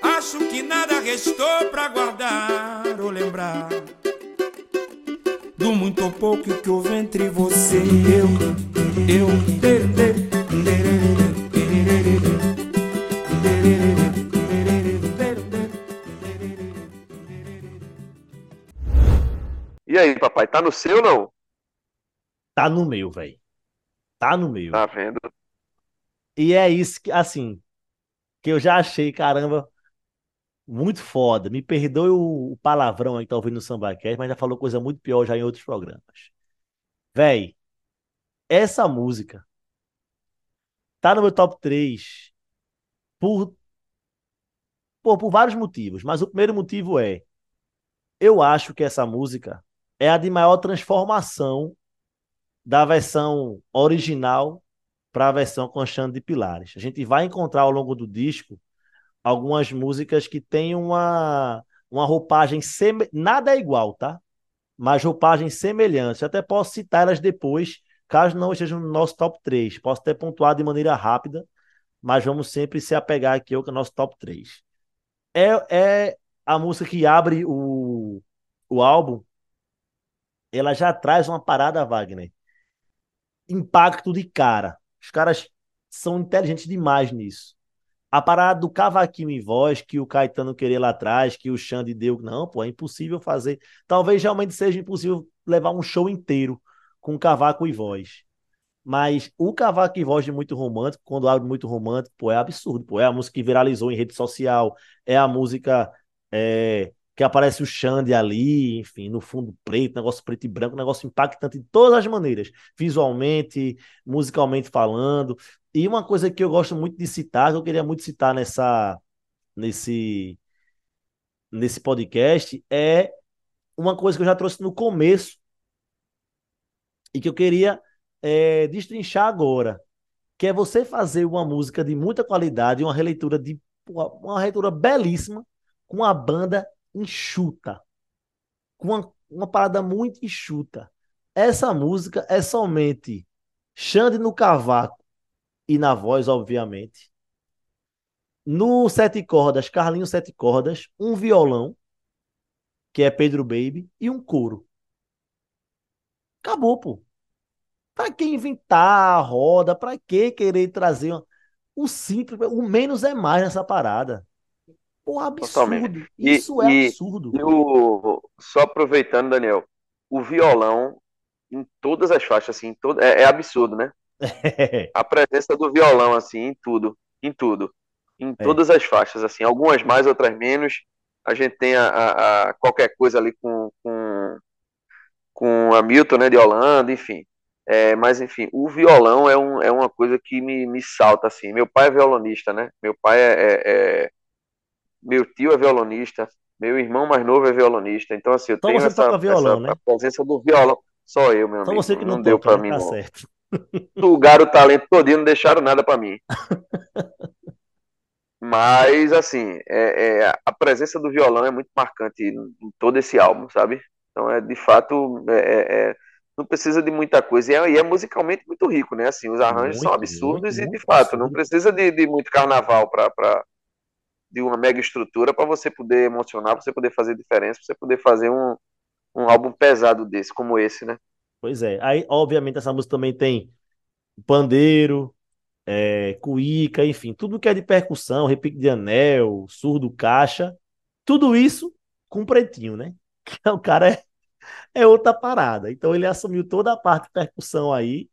Acho que nada restou pra guardar ou lembrar do muito ou pouco que houve entre você e eu, eu. E aí, papai, tá no seu ou não? Tá no meu, velho. Tá no meu. Tá vendo? E é isso que, assim, que eu já achei, caramba, muito foda. Me perdoe o, o palavrão aí que tá ouvindo no SambaCast, mas já falou coisa muito pior já em outros programas. Véi, essa música tá no meu top 3 por, por, por vários motivos, mas o primeiro motivo é eu acho que essa música é a de maior transformação da versão original para a versão com Xande de Pilares. A gente vai encontrar ao longo do disco algumas músicas que têm uma, uma roupagem seme... nada é igual, tá? Mas roupagem semelhante. Eu até posso citar elas depois, caso não estejam no nosso top 3. Posso até pontuar de maneira rápida, mas vamos sempre se apegar aqui ao que é o nosso top 3. É, é a música que abre o, o álbum. Ela já traz uma parada, Wagner. Impacto de cara. Os caras são inteligentes demais nisso a parada do cavaquinho em voz que o Caetano queria lá atrás, que o Xande deu, não, pô, é impossível fazer. Talvez realmente seja impossível levar um show inteiro com cavaco e voz. Mas o cavaco e voz de muito romântico, quando abre muito romântico, pô, é absurdo, pô, é a música que viralizou em rede social, é a música é, que aparece o Xande ali, enfim, no fundo preto, negócio preto e branco, negócio impactante de todas as maneiras, visualmente, musicalmente falando. E uma coisa que eu gosto muito de citar, que eu queria muito citar nessa, nesse, nesse podcast, é uma coisa que eu já trouxe no começo e que eu queria é, destrinchar agora, que é você fazer uma música de muita qualidade, uma releitura de uma, releitura belíssima, com uma banda enxuta, com uma, uma parada muito enxuta. Essa música é somente Xande no cavaco e na voz, obviamente. No sete cordas, Carlinhos sete cordas, um violão, que é Pedro Baby, e um coro. Acabou, pô. Pra que inventar a roda? Pra que querer trazer uma... o simples? O menos é mais nessa parada. Pô, absurdo. Totalmente. E- Isso é e- absurdo. E o, só aproveitando, Daniel, o violão em todas as faixas, assim, todo, é, é absurdo, né? A presença do violão, assim, em tudo, em tudo, em É. todas as faixas, assim, algumas mais, outras menos. A gente tem a, a- a qualquer coisa ali com, com, com a Milton, né, de Holanda, enfim. É, mas, enfim, o violão é, um, é uma coisa que me, me salta, assim. Meu pai é violonista, né? Meu pai é, é- é- Meu tio é violonista, meu irmão mais novo é violonista. Então, assim, eu Então tenho essa, violão, essa né? a presença do violão. Só eu, meu Só amigo. você que não, deu toca, pra né? mim, Tá não. certo. Sugaram o talento todinho, não deixaram nada pra mim. Mas, assim, é, é, a presença do violão é muito marcante em todo esse álbum, sabe? Então, é de fato, é, é- não precisa de muita coisa. E é, e é musicalmente muito rico, né? Assim, os arranjos Muito, são absurdos muito, e, de muito fato, não absurdo. precisa de, de muito carnaval para de uma mega estrutura para você poder emocionar, para você poder fazer diferença, para você poder fazer um, um álbum pesado desse, como esse, né? Pois é. Aí, obviamente, essa música também tem pandeiro, é, cuíca, enfim, tudo que é de percussão, repique de anel, surdo, caixa, tudo isso com pretinho, né? Que o cara é, é outra parada. Então ele assumiu toda a parte de percussão aí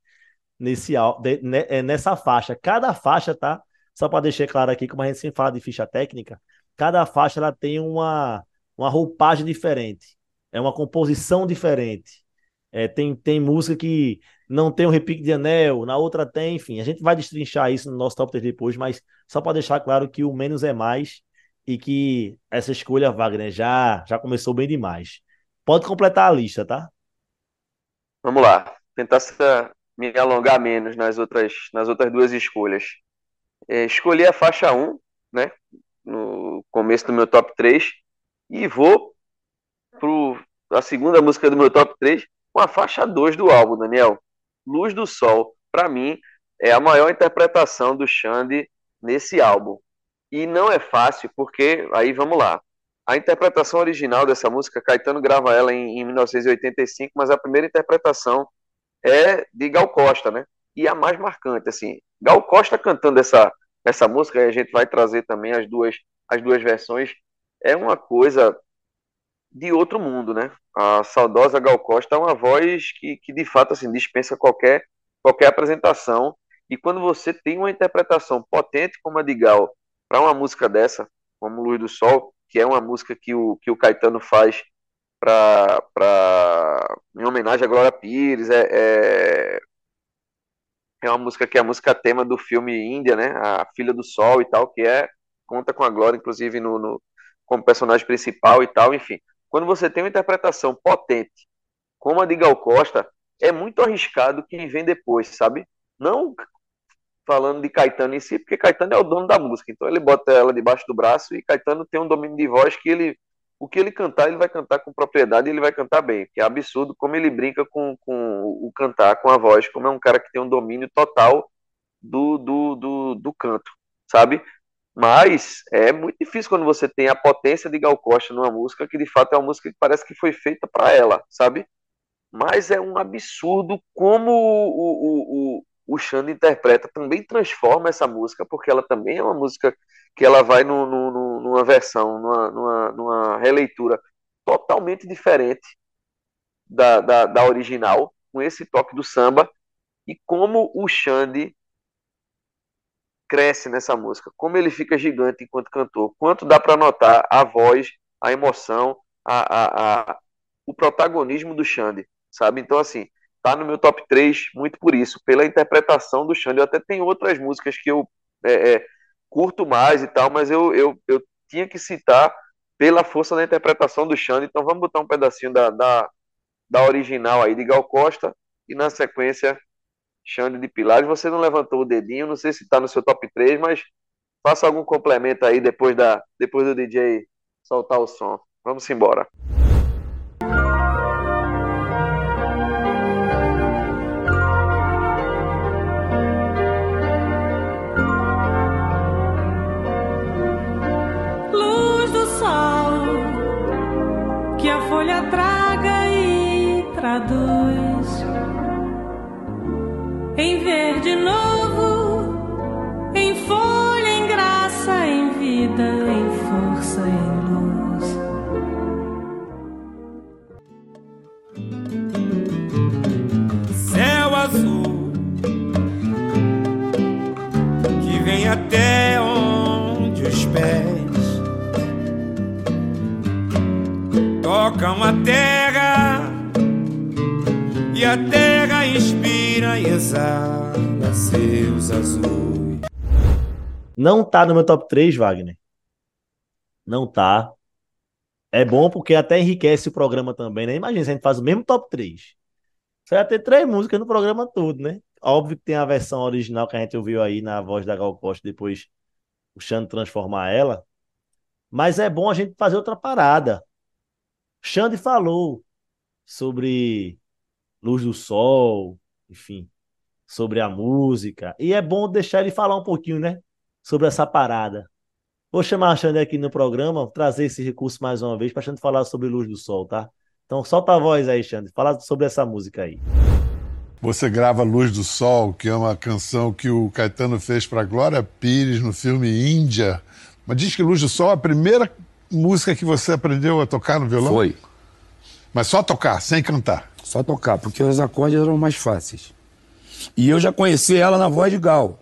nesse, é, nessa faixa. Cada faixa, tá? Só para deixar claro aqui, como a gente sempre fala de ficha técnica, cada faixa ela tem uma, uma roupagem diferente, é uma composição diferente. É, tem, tem música que não tem um repique de anel, na outra tem, enfim. A gente vai destrinchar isso no nosso top 3 depois, mas só para deixar claro que o menos é mais e que essa escolha, Wagner, já, já começou bem demais. Pode completar a lista, tá? Vamos lá, tentar se- me alongar menos nas outras, nas outras duas escolhas. É, escolhi a faixa 1, né? No começo do meu top 3, e vou para a segunda música do meu top 3, com a faixa 2 do álbum, Daniel. Luz do Sol, para mim, é a maior interpretação do Xande nesse álbum. E não é fácil, porque, aí vamos lá. A interpretação original dessa música, Caetano grava ela em, em 1985, mas a primeira interpretação é de Gal Costa, né? E a mais marcante, assim, Gal Costa cantando essa, essa música, e a gente vai trazer também as duas, as duas versões, é uma coisa de outro mundo, né? A saudosa Gal Costa é uma voz que, que de fato assim, dispensa qualquer, qualquer apresentação. E quando você tem uma interpretação potente como a de Gal para uma música dessa, como Luz do Sol, que é uma música que o, que o Caetano faz pra, em homenagem a Glória Pires, é, é, é uma música que é a música tema do filme Índia, né? A Filha do Sol e tal, que é conta com a Glória, inclusive, no, no como personagem principal e tal, enfim. Quando você tem uma interpretação potente, como a de Gal Costa, é muito arriscado quem vem depois, sabe? Não falando de Caetano em si, porque Caetano é o dono da música, então ele bota ela debaixo do braço e Caetano tem um domínio de voz que ele, o que ele cantar, ele vai cantar com propriedade e ele vai cantar bem, que é absurdo como ele brinca com, com o cantar, com a voz, como é um cara que tem um domínio total do, do, do, do canto, sabe? Mas é muito difícil quando você tem a potência de Gal Costa numa música que de fato é uma música que parece que foi feita para ela, sabe? Mas é um absurdo como o, o, o, o Xande interpreta, também transforma essa música, porque ela também é uma música que ela vai no, no, no, numa versão, numa, numa, numa releitura totalmente diferente da, da, da original, com esse toque do samba, e como o Xande cresce nessa música, como ele fica gigante enquanto cantor, quanto dá para notar a voz, a emoção, a, a, a, o protagonismo do Xande, sabe? Então, assim, tá no meu top 3 muito por isso, pela interpretação do Xande. Eu até tenho outras músicas que eu é, é, curto mais e tal, mas eu, eu, eu tinha que citar pela força da interpretação do Xande. Então, vamos botar um pedacinho da, da, da original aí de Gal Costa e na sequência Xande de Pilares. Você não levantou o dedinho, não sei se está no seu top 3, mas faça algum complemento aí depois, da, depois do DJ soltar o som. Vamos embora. Traduz em verde novo, em folha, em graça, em vida, em força, em luz. Céu azul que vem até onde os pés tocam a terra e a terra inspira e exala seus azuis. Não tá no meu top 3, Wagner. Não tá. É bom porque até enriquece o programa também, né? Imagina se a gente faz o mesmo top 3. Você vai ter três músicas no programa todo, né? Óbvio que tem a versão original que a gente ouviu aí na voz da Gal Costa, depois o Xande transformar ela. Mas é bom a gente fazer outra parada. Xande falou sobre Luz do Sol, enfim, sobre a música. E é bom deixar ele falar um pouquinho, né? Sobre essa parada. Vou chamar a Xande aqui no programa, trazer esse recurso mais uma vez para a gente falar sobre Luz do Sol, tá? Então solta a voz aí, Xande. Fala sobre essa música aí. Você grava Luz do Sol, que é uma canção que o Caetano fez para Glória Pires no filme Índia. Mas diz que Luz do Sol é a primeira música que você aprendeu a tocar no violão? Foi. Mas só tocar, sem cantar. Só tocar, porque os acordes eram mais fáceis. E eu já conheci ela na voz de Gal.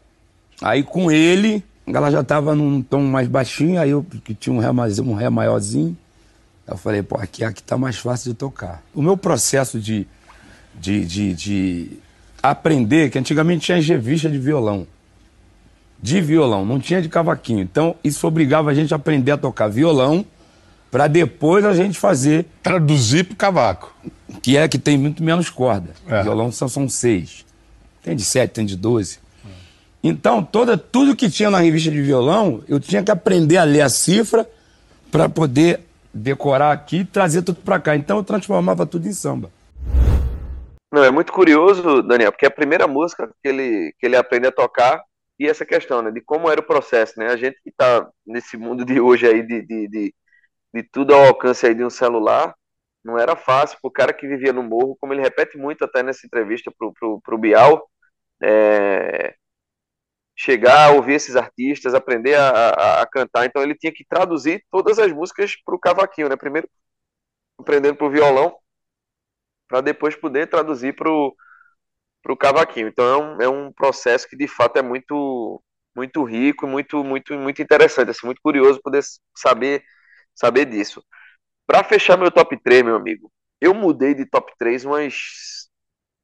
Aí com ele, ela já estava num tom mais baixinho, aí eu que tinha um ré, mais, um ré maiorzinho. Eu falei, pô, aqui, aqui tá mais fácil de tocar. O meu processo de, de, de, de aprender, que antigamente tinha as revistas de violão. De violão, não tinha de cavaquinho. Então, isso obrigava a gente a aprender a tocar violão para depois a gente fazer. Traduzir pro cavaco. Que é que tem muito menos corda. É. Violão são, são seis. Tem de sete, tem de doze. Então, toda, tudo que tinha na revista de violão, eu tinha que aprender a ler a cifra para poder decorar aqui e trazer tudo para cá. Então, eu transformava tudo em samba. Não, é muito curioso, Daniel, porque é a primeira música que ele, que ele aprende a tocar e essa questão, né, de como era o processo, né? A gente que está nesse mundo de hoje aí de, de, de, de tudo ao alcance aí de um celular, não era fácil para o cara que vivia no morro, como ele repete muito até nessa entrevista pro, pro Bial, é, chegar ouvir esses artistas, aprender a, a, a cantar. Então ele tinha que traduzir todas as músicas para o cavaquinho, né? Primeiro aprendendo para o violão, para depois poder traduzir para o cavaquinho. Então é um, é um processo que de fato é muito muito rico, muito muito muito interessante, assim, muito curioso poder saber saber disso. Para fechar meu top 3, meu amigo, eu mudei de top 3 umas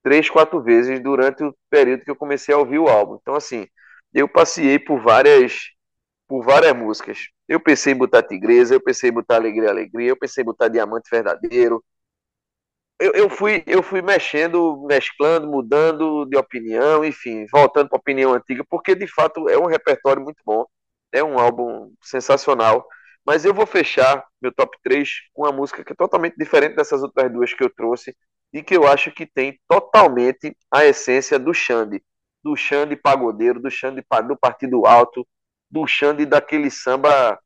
três, quatro vezes durante o período que eu comecei a ouvir o álbum. Então assim, eu passei por várias por várias músicas. Eu pensei em botar Tigresa, eu pensei em botar Alegria, Alegria, eu pensei em botar Diamante Verdadeiro. Eu, eu, fui, eu fui mexendo, mesclando, mudando de opinião, enfim, voltando para a opinião antiga, porque de fato é um repertório muito bom, é um álbum sensacional. Mas eu vou fechar meu top 3 com uma música que é totalmente diferente dessas outras duas que eu trouxe e que eu acho que tem totalmente a essência do Xande do Xande pagodeiro, do Xande do Partido Alto, do Xande daquele samba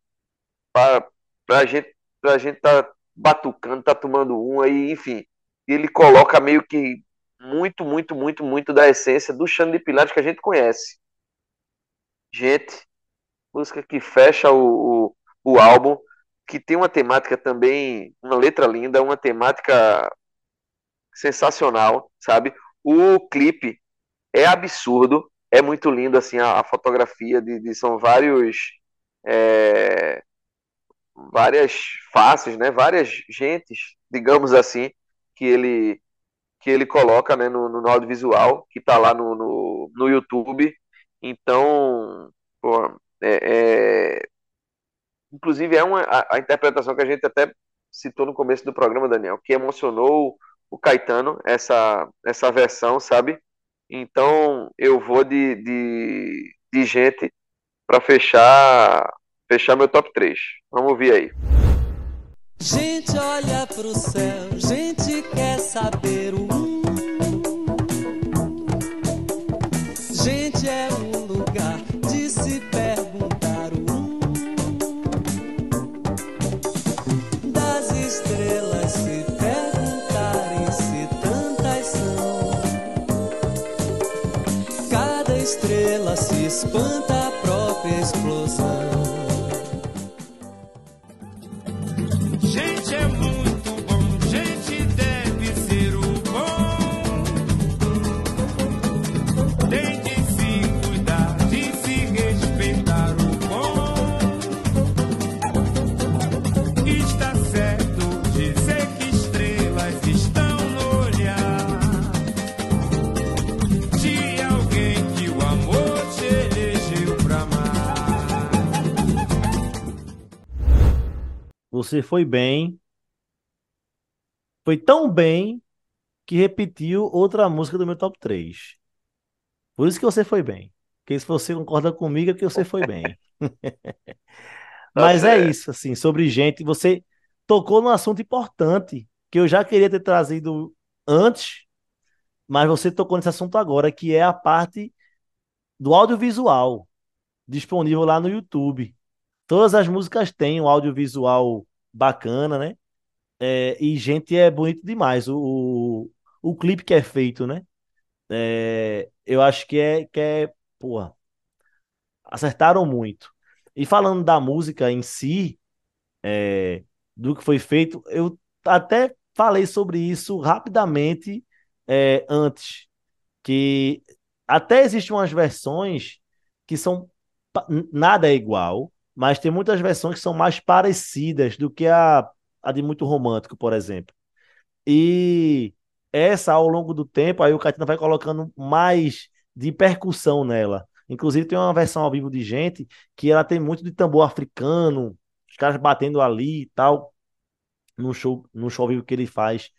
para a gente pra gente tá batucando, tá tomando um aí, enfim. Ele coloca meio que muito, muito, muito, muito da essência do Xande de que a gente conhece. Gente, música que fecha o, o, o álbum, que tem uma temática também, uma letra linda, uma temática sensacional, sabe? O clipe é absurdo, é muito lindo assim a, a fotografia de, de, são vários é, várias faces, né? Várias gentes, digamos assim, que ele que ele coloca né, no, no audiovisual, que está lá no, no, no, YouTube. Então, pô, é, é... inclusive é uma, a, a, interpretação que a gente até citou no começo do programa, Daniel, que emocionou o Caetano, essa, essa versão, sabe? Então eu vou de, de, de gente para fechar fechar meu top 3. Vamos ouvir aí. Gente olha pro céu, gente quer saber o eyes. Você foi bem. Foi tão bem que repetiu outra música do meu top 3. Por isso que você foi bem. Porque se você concorda comigo é que você foi bem. Mas é certo. isso, assim, sobre gente. Você tocou num assunto importante que eu já queria ter trazido antes, Mas você tocou nesse assunto agora, que é a parte do audiovisual, disponível lá no YouTube. Todas as músicas têm um audiovisual bacana, né? É, e, gente, é bonito demais o, o, o clipe que é feito, né? É, eu acho que é, que é, porra, acertaram muito. E falando da música em si, é, do que foi feito, eu até falei sobre isso rapidamente é, antes, que até existem umas versões que são nada é igual, mas tem muitas versões que são mais parecidas do que a, a de Muito Romântico, por exemplo. E essa, ao longo do tempo, aí o Caetano vai colocando mais de percussão nela. Inclusive, tem uma versão ao vivo de gente que ela tem muito de tambor africano, os caras batendo ali e tal, no show, no show ao vivo que ele faz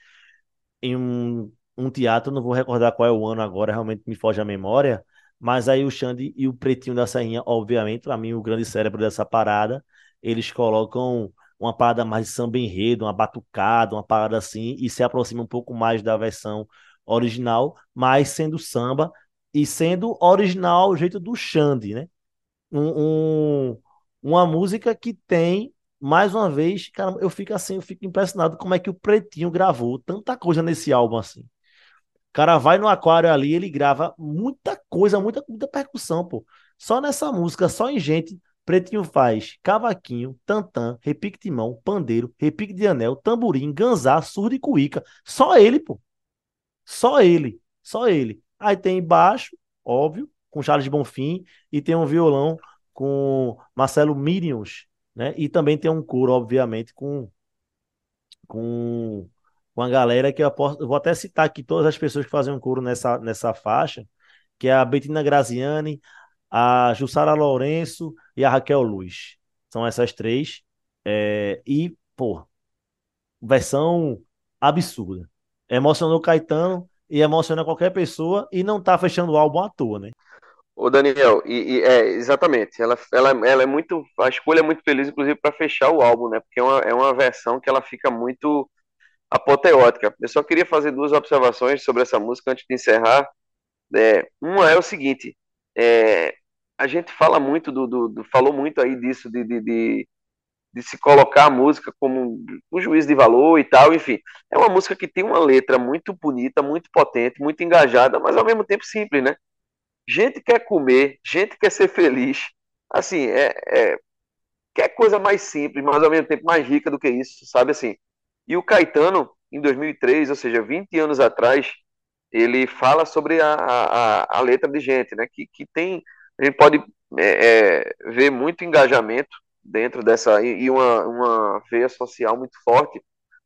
em um, um teatro, não vou recordar qual é o ano agora, realmente me foge a memória, mas aí o Xande e o Pretinho da Serrinha, obviamente, para mim, o grande cérebro dessa parada, eles colocam uma parada mais de samba enredo, uma batucada, uma parada assim, e se aproxima um pouco mais da versão original, mas sendo samba e sendo original o jeito do Xande, né? Um, um, uma música que tem, mais uma vez, cara, eu fico assim, eu fico impressionado como é que o Pretinho gravou tanta coisa nesse álbum assim. Cara vai no aquário ali, ele grava muita coisa, muita, muita percussão, pô. Só nessa música, só em gente, Pretinho faz cavaquinho, tantã, repique de mão, pandeiro, repique de anel, tamborim, ganzá, surdo e cuíca. Só ele, pô. Só ele. Só ele. Aí tem baixo, óbvio, com Charles Bonfim, e tem um violão com Marcelo Mirions, né? E também tem um coro, obviamente, com com, com a galera que eu, eu vou até citar aqui todas as pessoas que fazem um coro nessa, nessa faixa, que é a Bettina Graziani, a Jussara Lourenço e a Raquel Luz. São essas três. É, e, pô, versão absurda. Emocionou Caetano e emociona qualquer pessoa e não tá fechando o álbum à toa, né? Ô Daniel, e, e é, exatamente, ela, ela, ela é muito, a escolha é muito feliz, inclusive, para fechar o álbum, né? Porque é uma, é uma versão que ela fica muito apoteótica. Eu só queria fazer duas observações sobre essa música antes de encerrar. É, uma é o seguinte: é, a gente fala muito do, do, do falou muito aí disso de, de, de, de, se colocar a música como um juiz de valor e tal, enfim. É uma música que tem uma letra muito bonita, muito potente, muito engajada, mas ao mesmo tempo simples, né? Gente quer comer, gente quer ser feliz. Assim, é, é quer coisa mais simples, mas ao mesmo tempo mais rica do que isso, sabe assim? E o Caetano, em 2003, ou seja, 20 anos atrás, ele fala sobre a, a, a letra de gente, né? Que, que tem a gente pode é, é, ver muito engajamento dentro dessa e uma, uma veia social muito forte,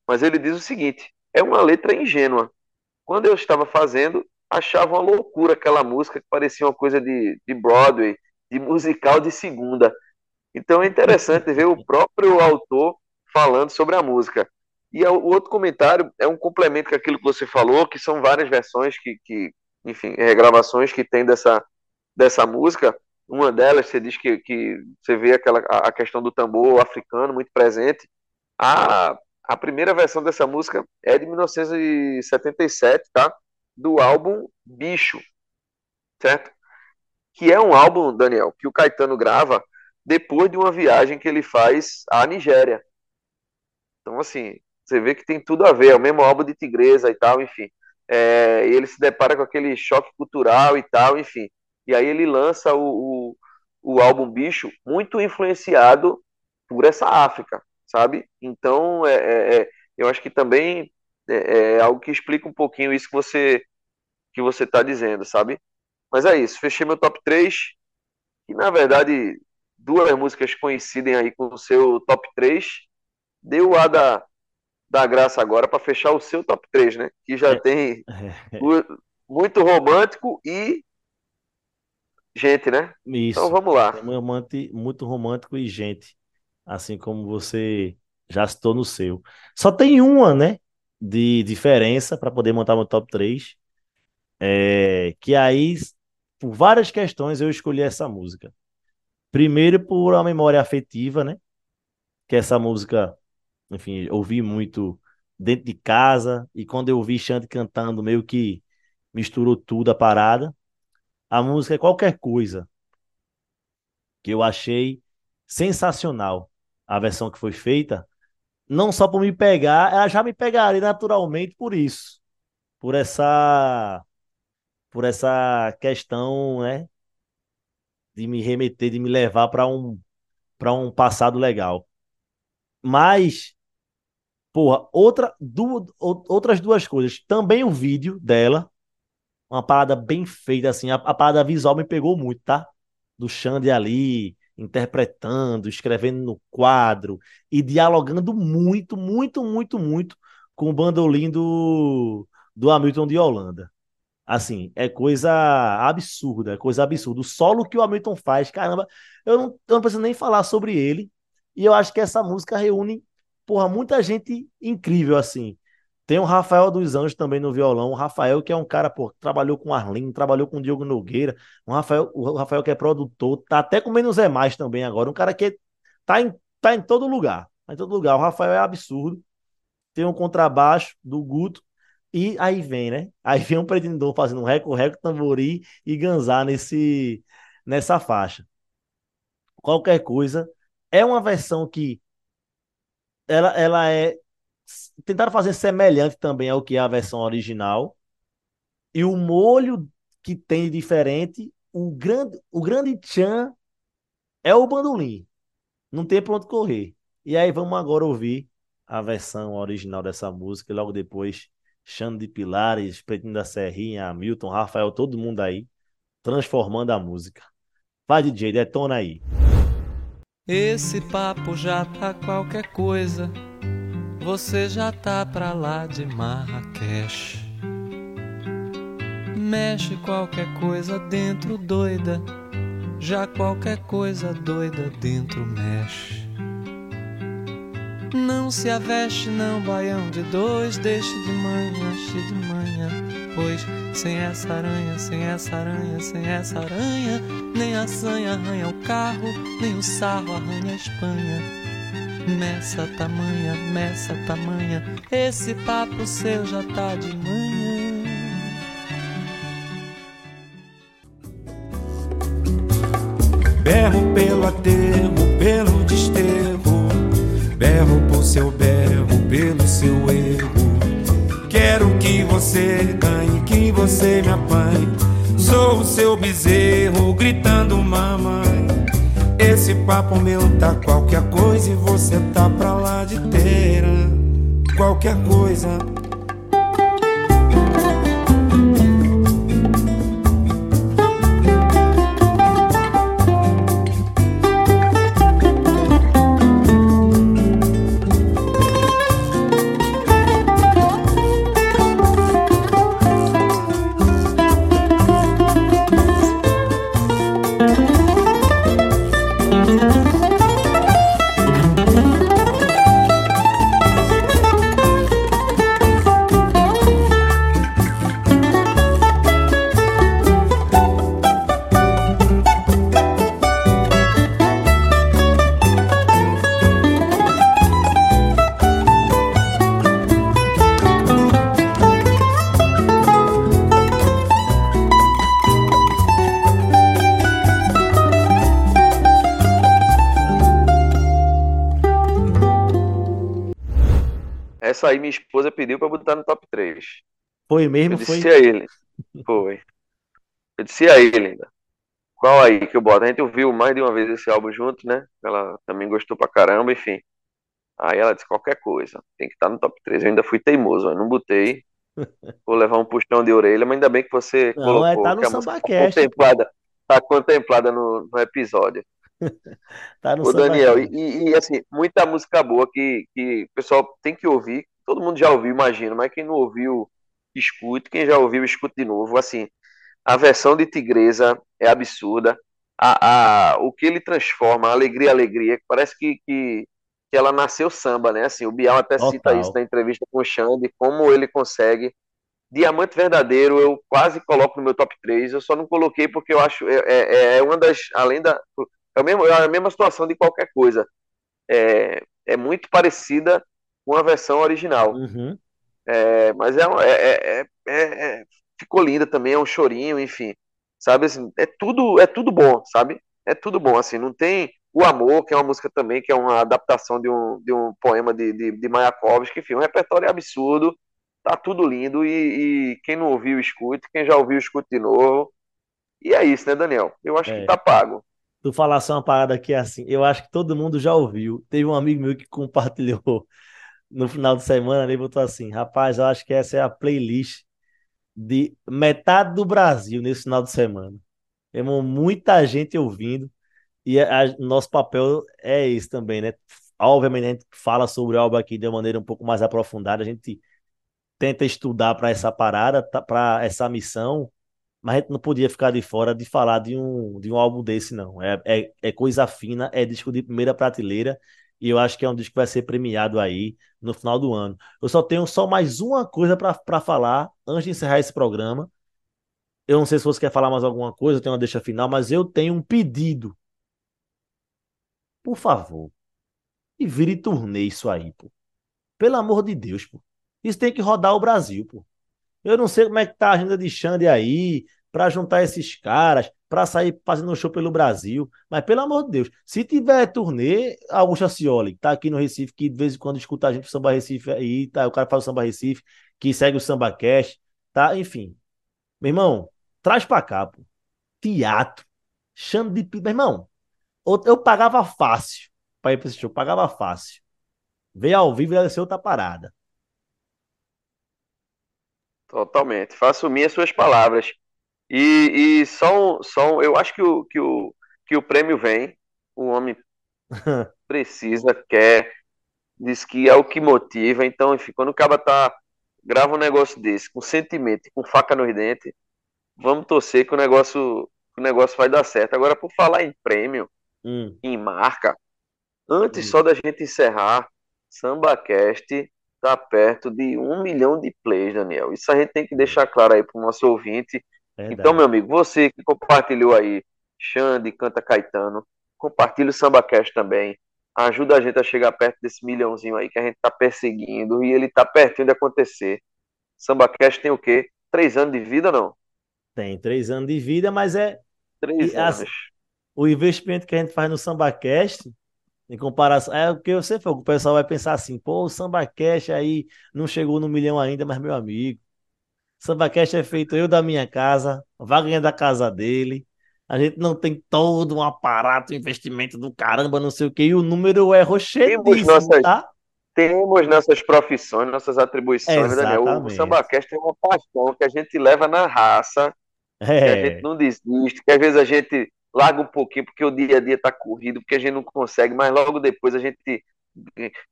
mas ele diz o seguinte: é uma letra ingênua. Quando eu estava fazendo, achava uma loucura aquela música que parecia uma coisa de, de Broadway, de musical de segunda. Então é interessante ver o próprio autor falando sobre a música. E o outro comentário é um complemento com aquilo que você falou, que são várias versões que, que enfim, regravações que tem dessa, dessa música, uma delas você diz que, que você vê aquela, a questão do tambor africano muito presente. A, a primeira versão dessa música é de 1977, tá? Do álbum Bicho, certo? Que é um álbum, Daniel, que o Caetano grava depois de uma viagem que ele faz à Nigéria. Então, assim, você vê que tem tudo a ver, é o mesmo álbum de Tigresa e tal, enfim. É, e ele se depara com aquele choque cultural e tal, enfim. E aí ele lança o, o, o álbum Bicho muito influenciado por essa África, sabe? Então, é, é, é eu acho que também é, é, algo que explica um pouquinho isso que você que você está dizendo, sabe? Mas é isso, fechei meu top 3, e na verdade duas músicas coincidem aí com o seu top 3. Deu a da, da graça agora para fechar o seu top 3, né? Que já é. tem muito romântico e gente, né? Isso. Então vamos lá. É muito romântico e gente, assim como você já citou no seu. Só tem uma, né, de diferença para poder montar meu top 3. É, que aí, por várias questões, eu escolhi essa música. Primeiro, por uma memória afetiva, né? Que essa música, enfim, ouvi muito dentro de casa e quando eu ouvi Xande cantando, meio que misturou tudo a parada. A música é qualquer coisa. Que eu achei sensacional a versão que foi feita. Não só por me pegar, ela já me pegaria naturalmente por isso. Por essa por essa questão, né, de me remeter, de me levar para um para um passado legal. Mas porra, outra outras duas coisas, também o vídeo dela, uma parada bem feita assim, a, a parada visual me pegou muito, tá? Do Xande ali interpretando, escrevendo no quadro e dialogando muito, muito, muito, muito com o bandolim do, do Hamilton de Holanda. Assim, é coisa absurda, é coisa absurda. O solo que o Hamilton faz, caramba, eu não, eu não preciso nem falar sobre ele. E eu acho que essa música reúne, porra, muita gente incrível, assim. Tem o Rafael dos Anjos também no violão. O Rafael, que é um cara, pô, trabalhou com Arlindo, trabalhou com Diogo Nogueira. O Rafael, o Rafael que é produtor, tá até com menos é mais também agora. Um cara que tá em, tá em todo lugar. Tá em todo lugar. O Rafael é absurdo. Tem um contrabaixo do Guto. E aí vem, né? Aí vem um pretendor fazendo um reco-reco, tambori e ganzar nesse, nessa faixa. Qualquer coisa. É uma versão que ela, ela é. Tentaram fazer semelhante também ao que é a versão original. E o molho que tem de diferente, o grande, o grande tchan é o bandolim. Não tem pra onde correr. E aí vamos agora ouvir a versão original dessa música e logo depois Xande de Pilares, Pretinho da Serrinha, Hamilton, Rafael, todo mundo aí, transformando a música. Vai, DJ, detona aí. Esse papo já tá qualquer coisa. Você já tá pra lá de Marrakech. Mexe qualquer coisa dentro doida. Já qualquer coisa doida dentro mexe. Não se aveste, não, baião de dois, deixe de manhã, cheio de manhã. Sem essa aranha, sem essa aranha, sem essa aranha, nem a sanha arranha o carro, nem o sarro arranha a Espanha. Nessa tamanha, nessa tamanha, esse papo seu já tá de manhã. Berro pelo aterro, pelo desterro Berro por seu berro, pelo seu erro. Quero que você que você me apanhe. Sou o seu bezerro, gritando mamãe. Esse papo meu tá qualquer coisa e você tá pra lá de teira. Qualquer coisa. Botar no top 3. Foi mesmo? Eu disse Foi? a ele. Foi. Eu disse a ele ainda. Qual aí que eu boto? A gente ouviu mais de uma vez esse álbum junto, né? Ela também gostou pra caramba, enfim. Aí ela disse qualquer coisa, tem que estar no top 3. Eu ainda fui teimoso, eu não botei. Vou levar um puxão de orelha, mas ainda bem que você Não, colocou é, tá no música tá SambaCast. contemplada, tá contemplada no, no episódio. Tá no Ô Daniel, SambaCast. e, e, assim, muita música boa que, que o pessoal tem que ouvir. Todo mundo já ouviu, imagino, mas quem não ouviu, escute. Quem já ouviu, escute de novo. Assim, a versão de Tigresa é absurda. A, a, o que ele transforma, a alegria, alegria, que parece que, que, que ela nasceu samba, né? Assim, o Bial até cita Total. isso na entrevista com o Xande, como ele consegue. Diamante Verdadeiro, eu quase coloco no meu top 3. Eu só não coloquei porque eu acho. É, é, é uma das. Além da. É, o mesmo, é a mesma situação de qualquer coisa. É, é muito parecida com a versão original. Uhum. É, mas é, uma- é, é, é, é- ficou linda também, é um chorinho, enfim. Sabe assim, é tudo, é tudo bom, sabe? É tudo bom, assim, não tem o Amor, que é uma música também, que é uma adaptação de um, de um poema de, de, de Mayakovsky, enfim, um repertório absurdo, tá tudo lindo, e, e, quem não ouviu, escute, quem já ouviu, escute de novo. E é isso, né, Daniel? Eu acho É. que tá pago. Tu falasse uma parada é assim, eu acho que todo mundo já ouviu. Teve um amigo meu que compartilhou no final de semana, ele botou assim, rapaz, eu acho que essa é a playlist de metade do Brasil nesse final de semana. Temos muita gente ouvindo e a- a- nosso papel é esse também, né? Obviamente a gente fala sobre o álbum aqui de uma maneira um pouco mais aprofundada, a gente tenta estudar para essa parada, para essa missão, mas a gente não podia ficar de fora de falar de um, de um álbum desse, não. É, é, é coisa fina, é disco de primeira prateleira, e eu acho que é um disco que vai ser premiado aí no final do ano. Eu só tenho só mais uma coisa para falar antes de encerrar esse programa. Eu não sei se você quer falar mais alguma coisa, eu tenho uma deixa final, mas eu tenho um pedido. Por favor, e vire turnê isso aí, pô. Pelo amor de Deus, pô. Isso tem que rodar o Brasil, pô. Eu não sei como é que tá a agenda de Xande aí, pra juntar esses caras, pra sair fazendo um show pelo Brasil. Mas pelo amor de Deus, se tiver turnê, Augusto Ascioli, que tá aqui no Recife, que de vez em quando escuta a gente pro Samba Recife aí, tá? O cara faz o Samba Recife, que segue o Samba Cash, tá? Enfim. Meu irmão, traz pra cá, pô. Teatro. Xande de. Meu irmão, eu, pagava fácil pra ir pra esse show, pagava fácil. Veio ao vivo ia ser outra parada. Totalmente. Faço minhas suas palavras. E, e só, um, só um- eu acho que o, que, o, que o prêmio vem. O homem precisa, quer, diz que é o que motiva. Então, enfim, quando o cara tá, grava um negócio desse, com sentimento, e com faca nos dentes, vamos torcer que o negócio, que o negócio vai dar certo. Agora, por falar em prêmio, Hum. em marca, antes Hum. só da gente encerrar, SambaCast tá perto de um milhão de plays, Daniel. Isso a gente tem que deixar claro aí pro nosso ouvinte. Verdade. Então, meu amigo, você que compartilhou aí, Xande, Canta Caetano, compartilha o SambaCast também. Ajuda a gente a chegar perto desse milhãozinho aí que a gente tá perseguindo e ele tá pertinho de acontecer. SambaCast tem o quê? Três anos de vida, não? Tem três anos de vida, mas é Três E as- anos. o investimento que a gente faz no SambaCast, em comparação, é o que você falou, o pessoal vai pensar assim, pô, o SambaCast aí não chegou no milhão ainda, mas meu amigo, SambaCast é feito eu da minha casa, Wagner da casa dele, a gente não tem todo um aparato, investimento do caramba, não sei o que, e o número é rochedíssimo, nossas- tá? Temos nossas profissões, nossas atribuições, né, Daniel. O Exatamente. SambaCast é uma paixão que a gente leva na raça, que a É, gente não desiste, que às vezes a gente larga um pouquinho porque o dia a dia tá corrido, porque a gente não consegue, mas logo depois a gente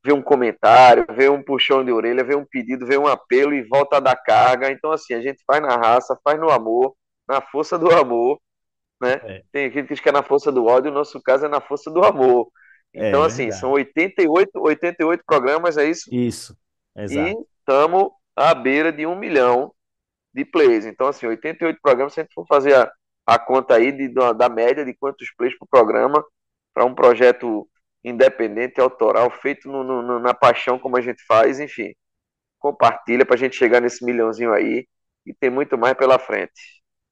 vê um comentário, vê um puxão de orelha, vê um pedido, vê um apelo e volta a dar carga. Então, assim, a gente faz na raça, faz no amor, na força do amor, né? É. Tem gente que diz que é na força do ódio, o nosso caso é na força do amor. É Então, assim, verdade. são 88, 88 programas, é isso? isso, exato. E estamos à beira de um milhão de plays. Então, assim, 88 programas, se a gente for fazer a, a conta aí de, da, da média de quantos plays por programa, para um projeto independente, autoral, feito no- no- na paixão como a gente faz, enfim, compartilha para a gente chegar nesse milhãozinho aí e tem muito mais pela frente.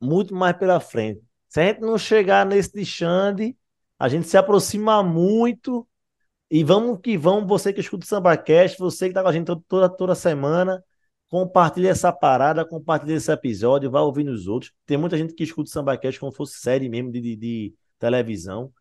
muito mais pela frente. Se a gente não chegar nesse de Xande, a gente se aproxima muito. E vamos que vamos, você que escuta o SambaCast, você que tá com a gente to- toda, toda semana, compartilha essa parada, compartilha esse episódio, vai ouvir nos outros. Tem muita gente que escuta o SambaCast como se fosse série mesmo de, de, de televisão.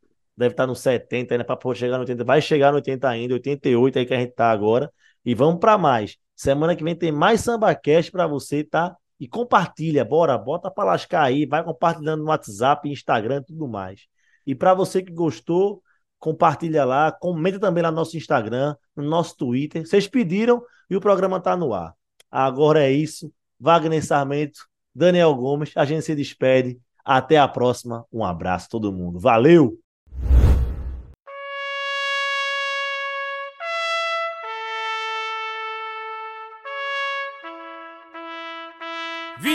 Deve estar no 70 ainda, para chegar no 80. Vai chegar no 80 ainda, 88 aí que a gente tá agora. E vamos para mais. Semana que vem tem mais SambaCast para você, tá? E compartilha, bora, bota pra lascar aí, vai compartilhando no WhatsApp, Instagram tudo mais. E para você que gostou, compartilha lá, comenta também lá no nosso Instagram, no nosso Twitter. Vocês pediram e o programa tá no ar. Agora é isso. Wagner Sarmento, Daniel Gomes, a gente se despede. Até a próxima. Um abraço todo mundo. Valeu!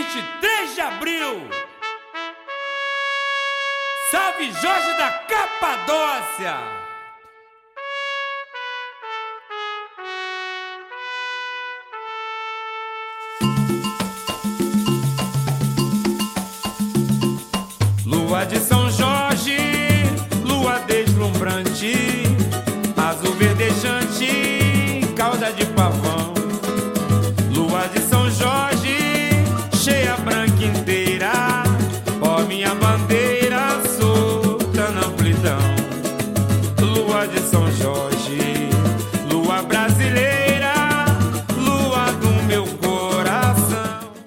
23 de abril. Salve Jorge da Capadócia! Lua de São Jorge, lua deslumbrante, azul verdejante, cauda de pavão.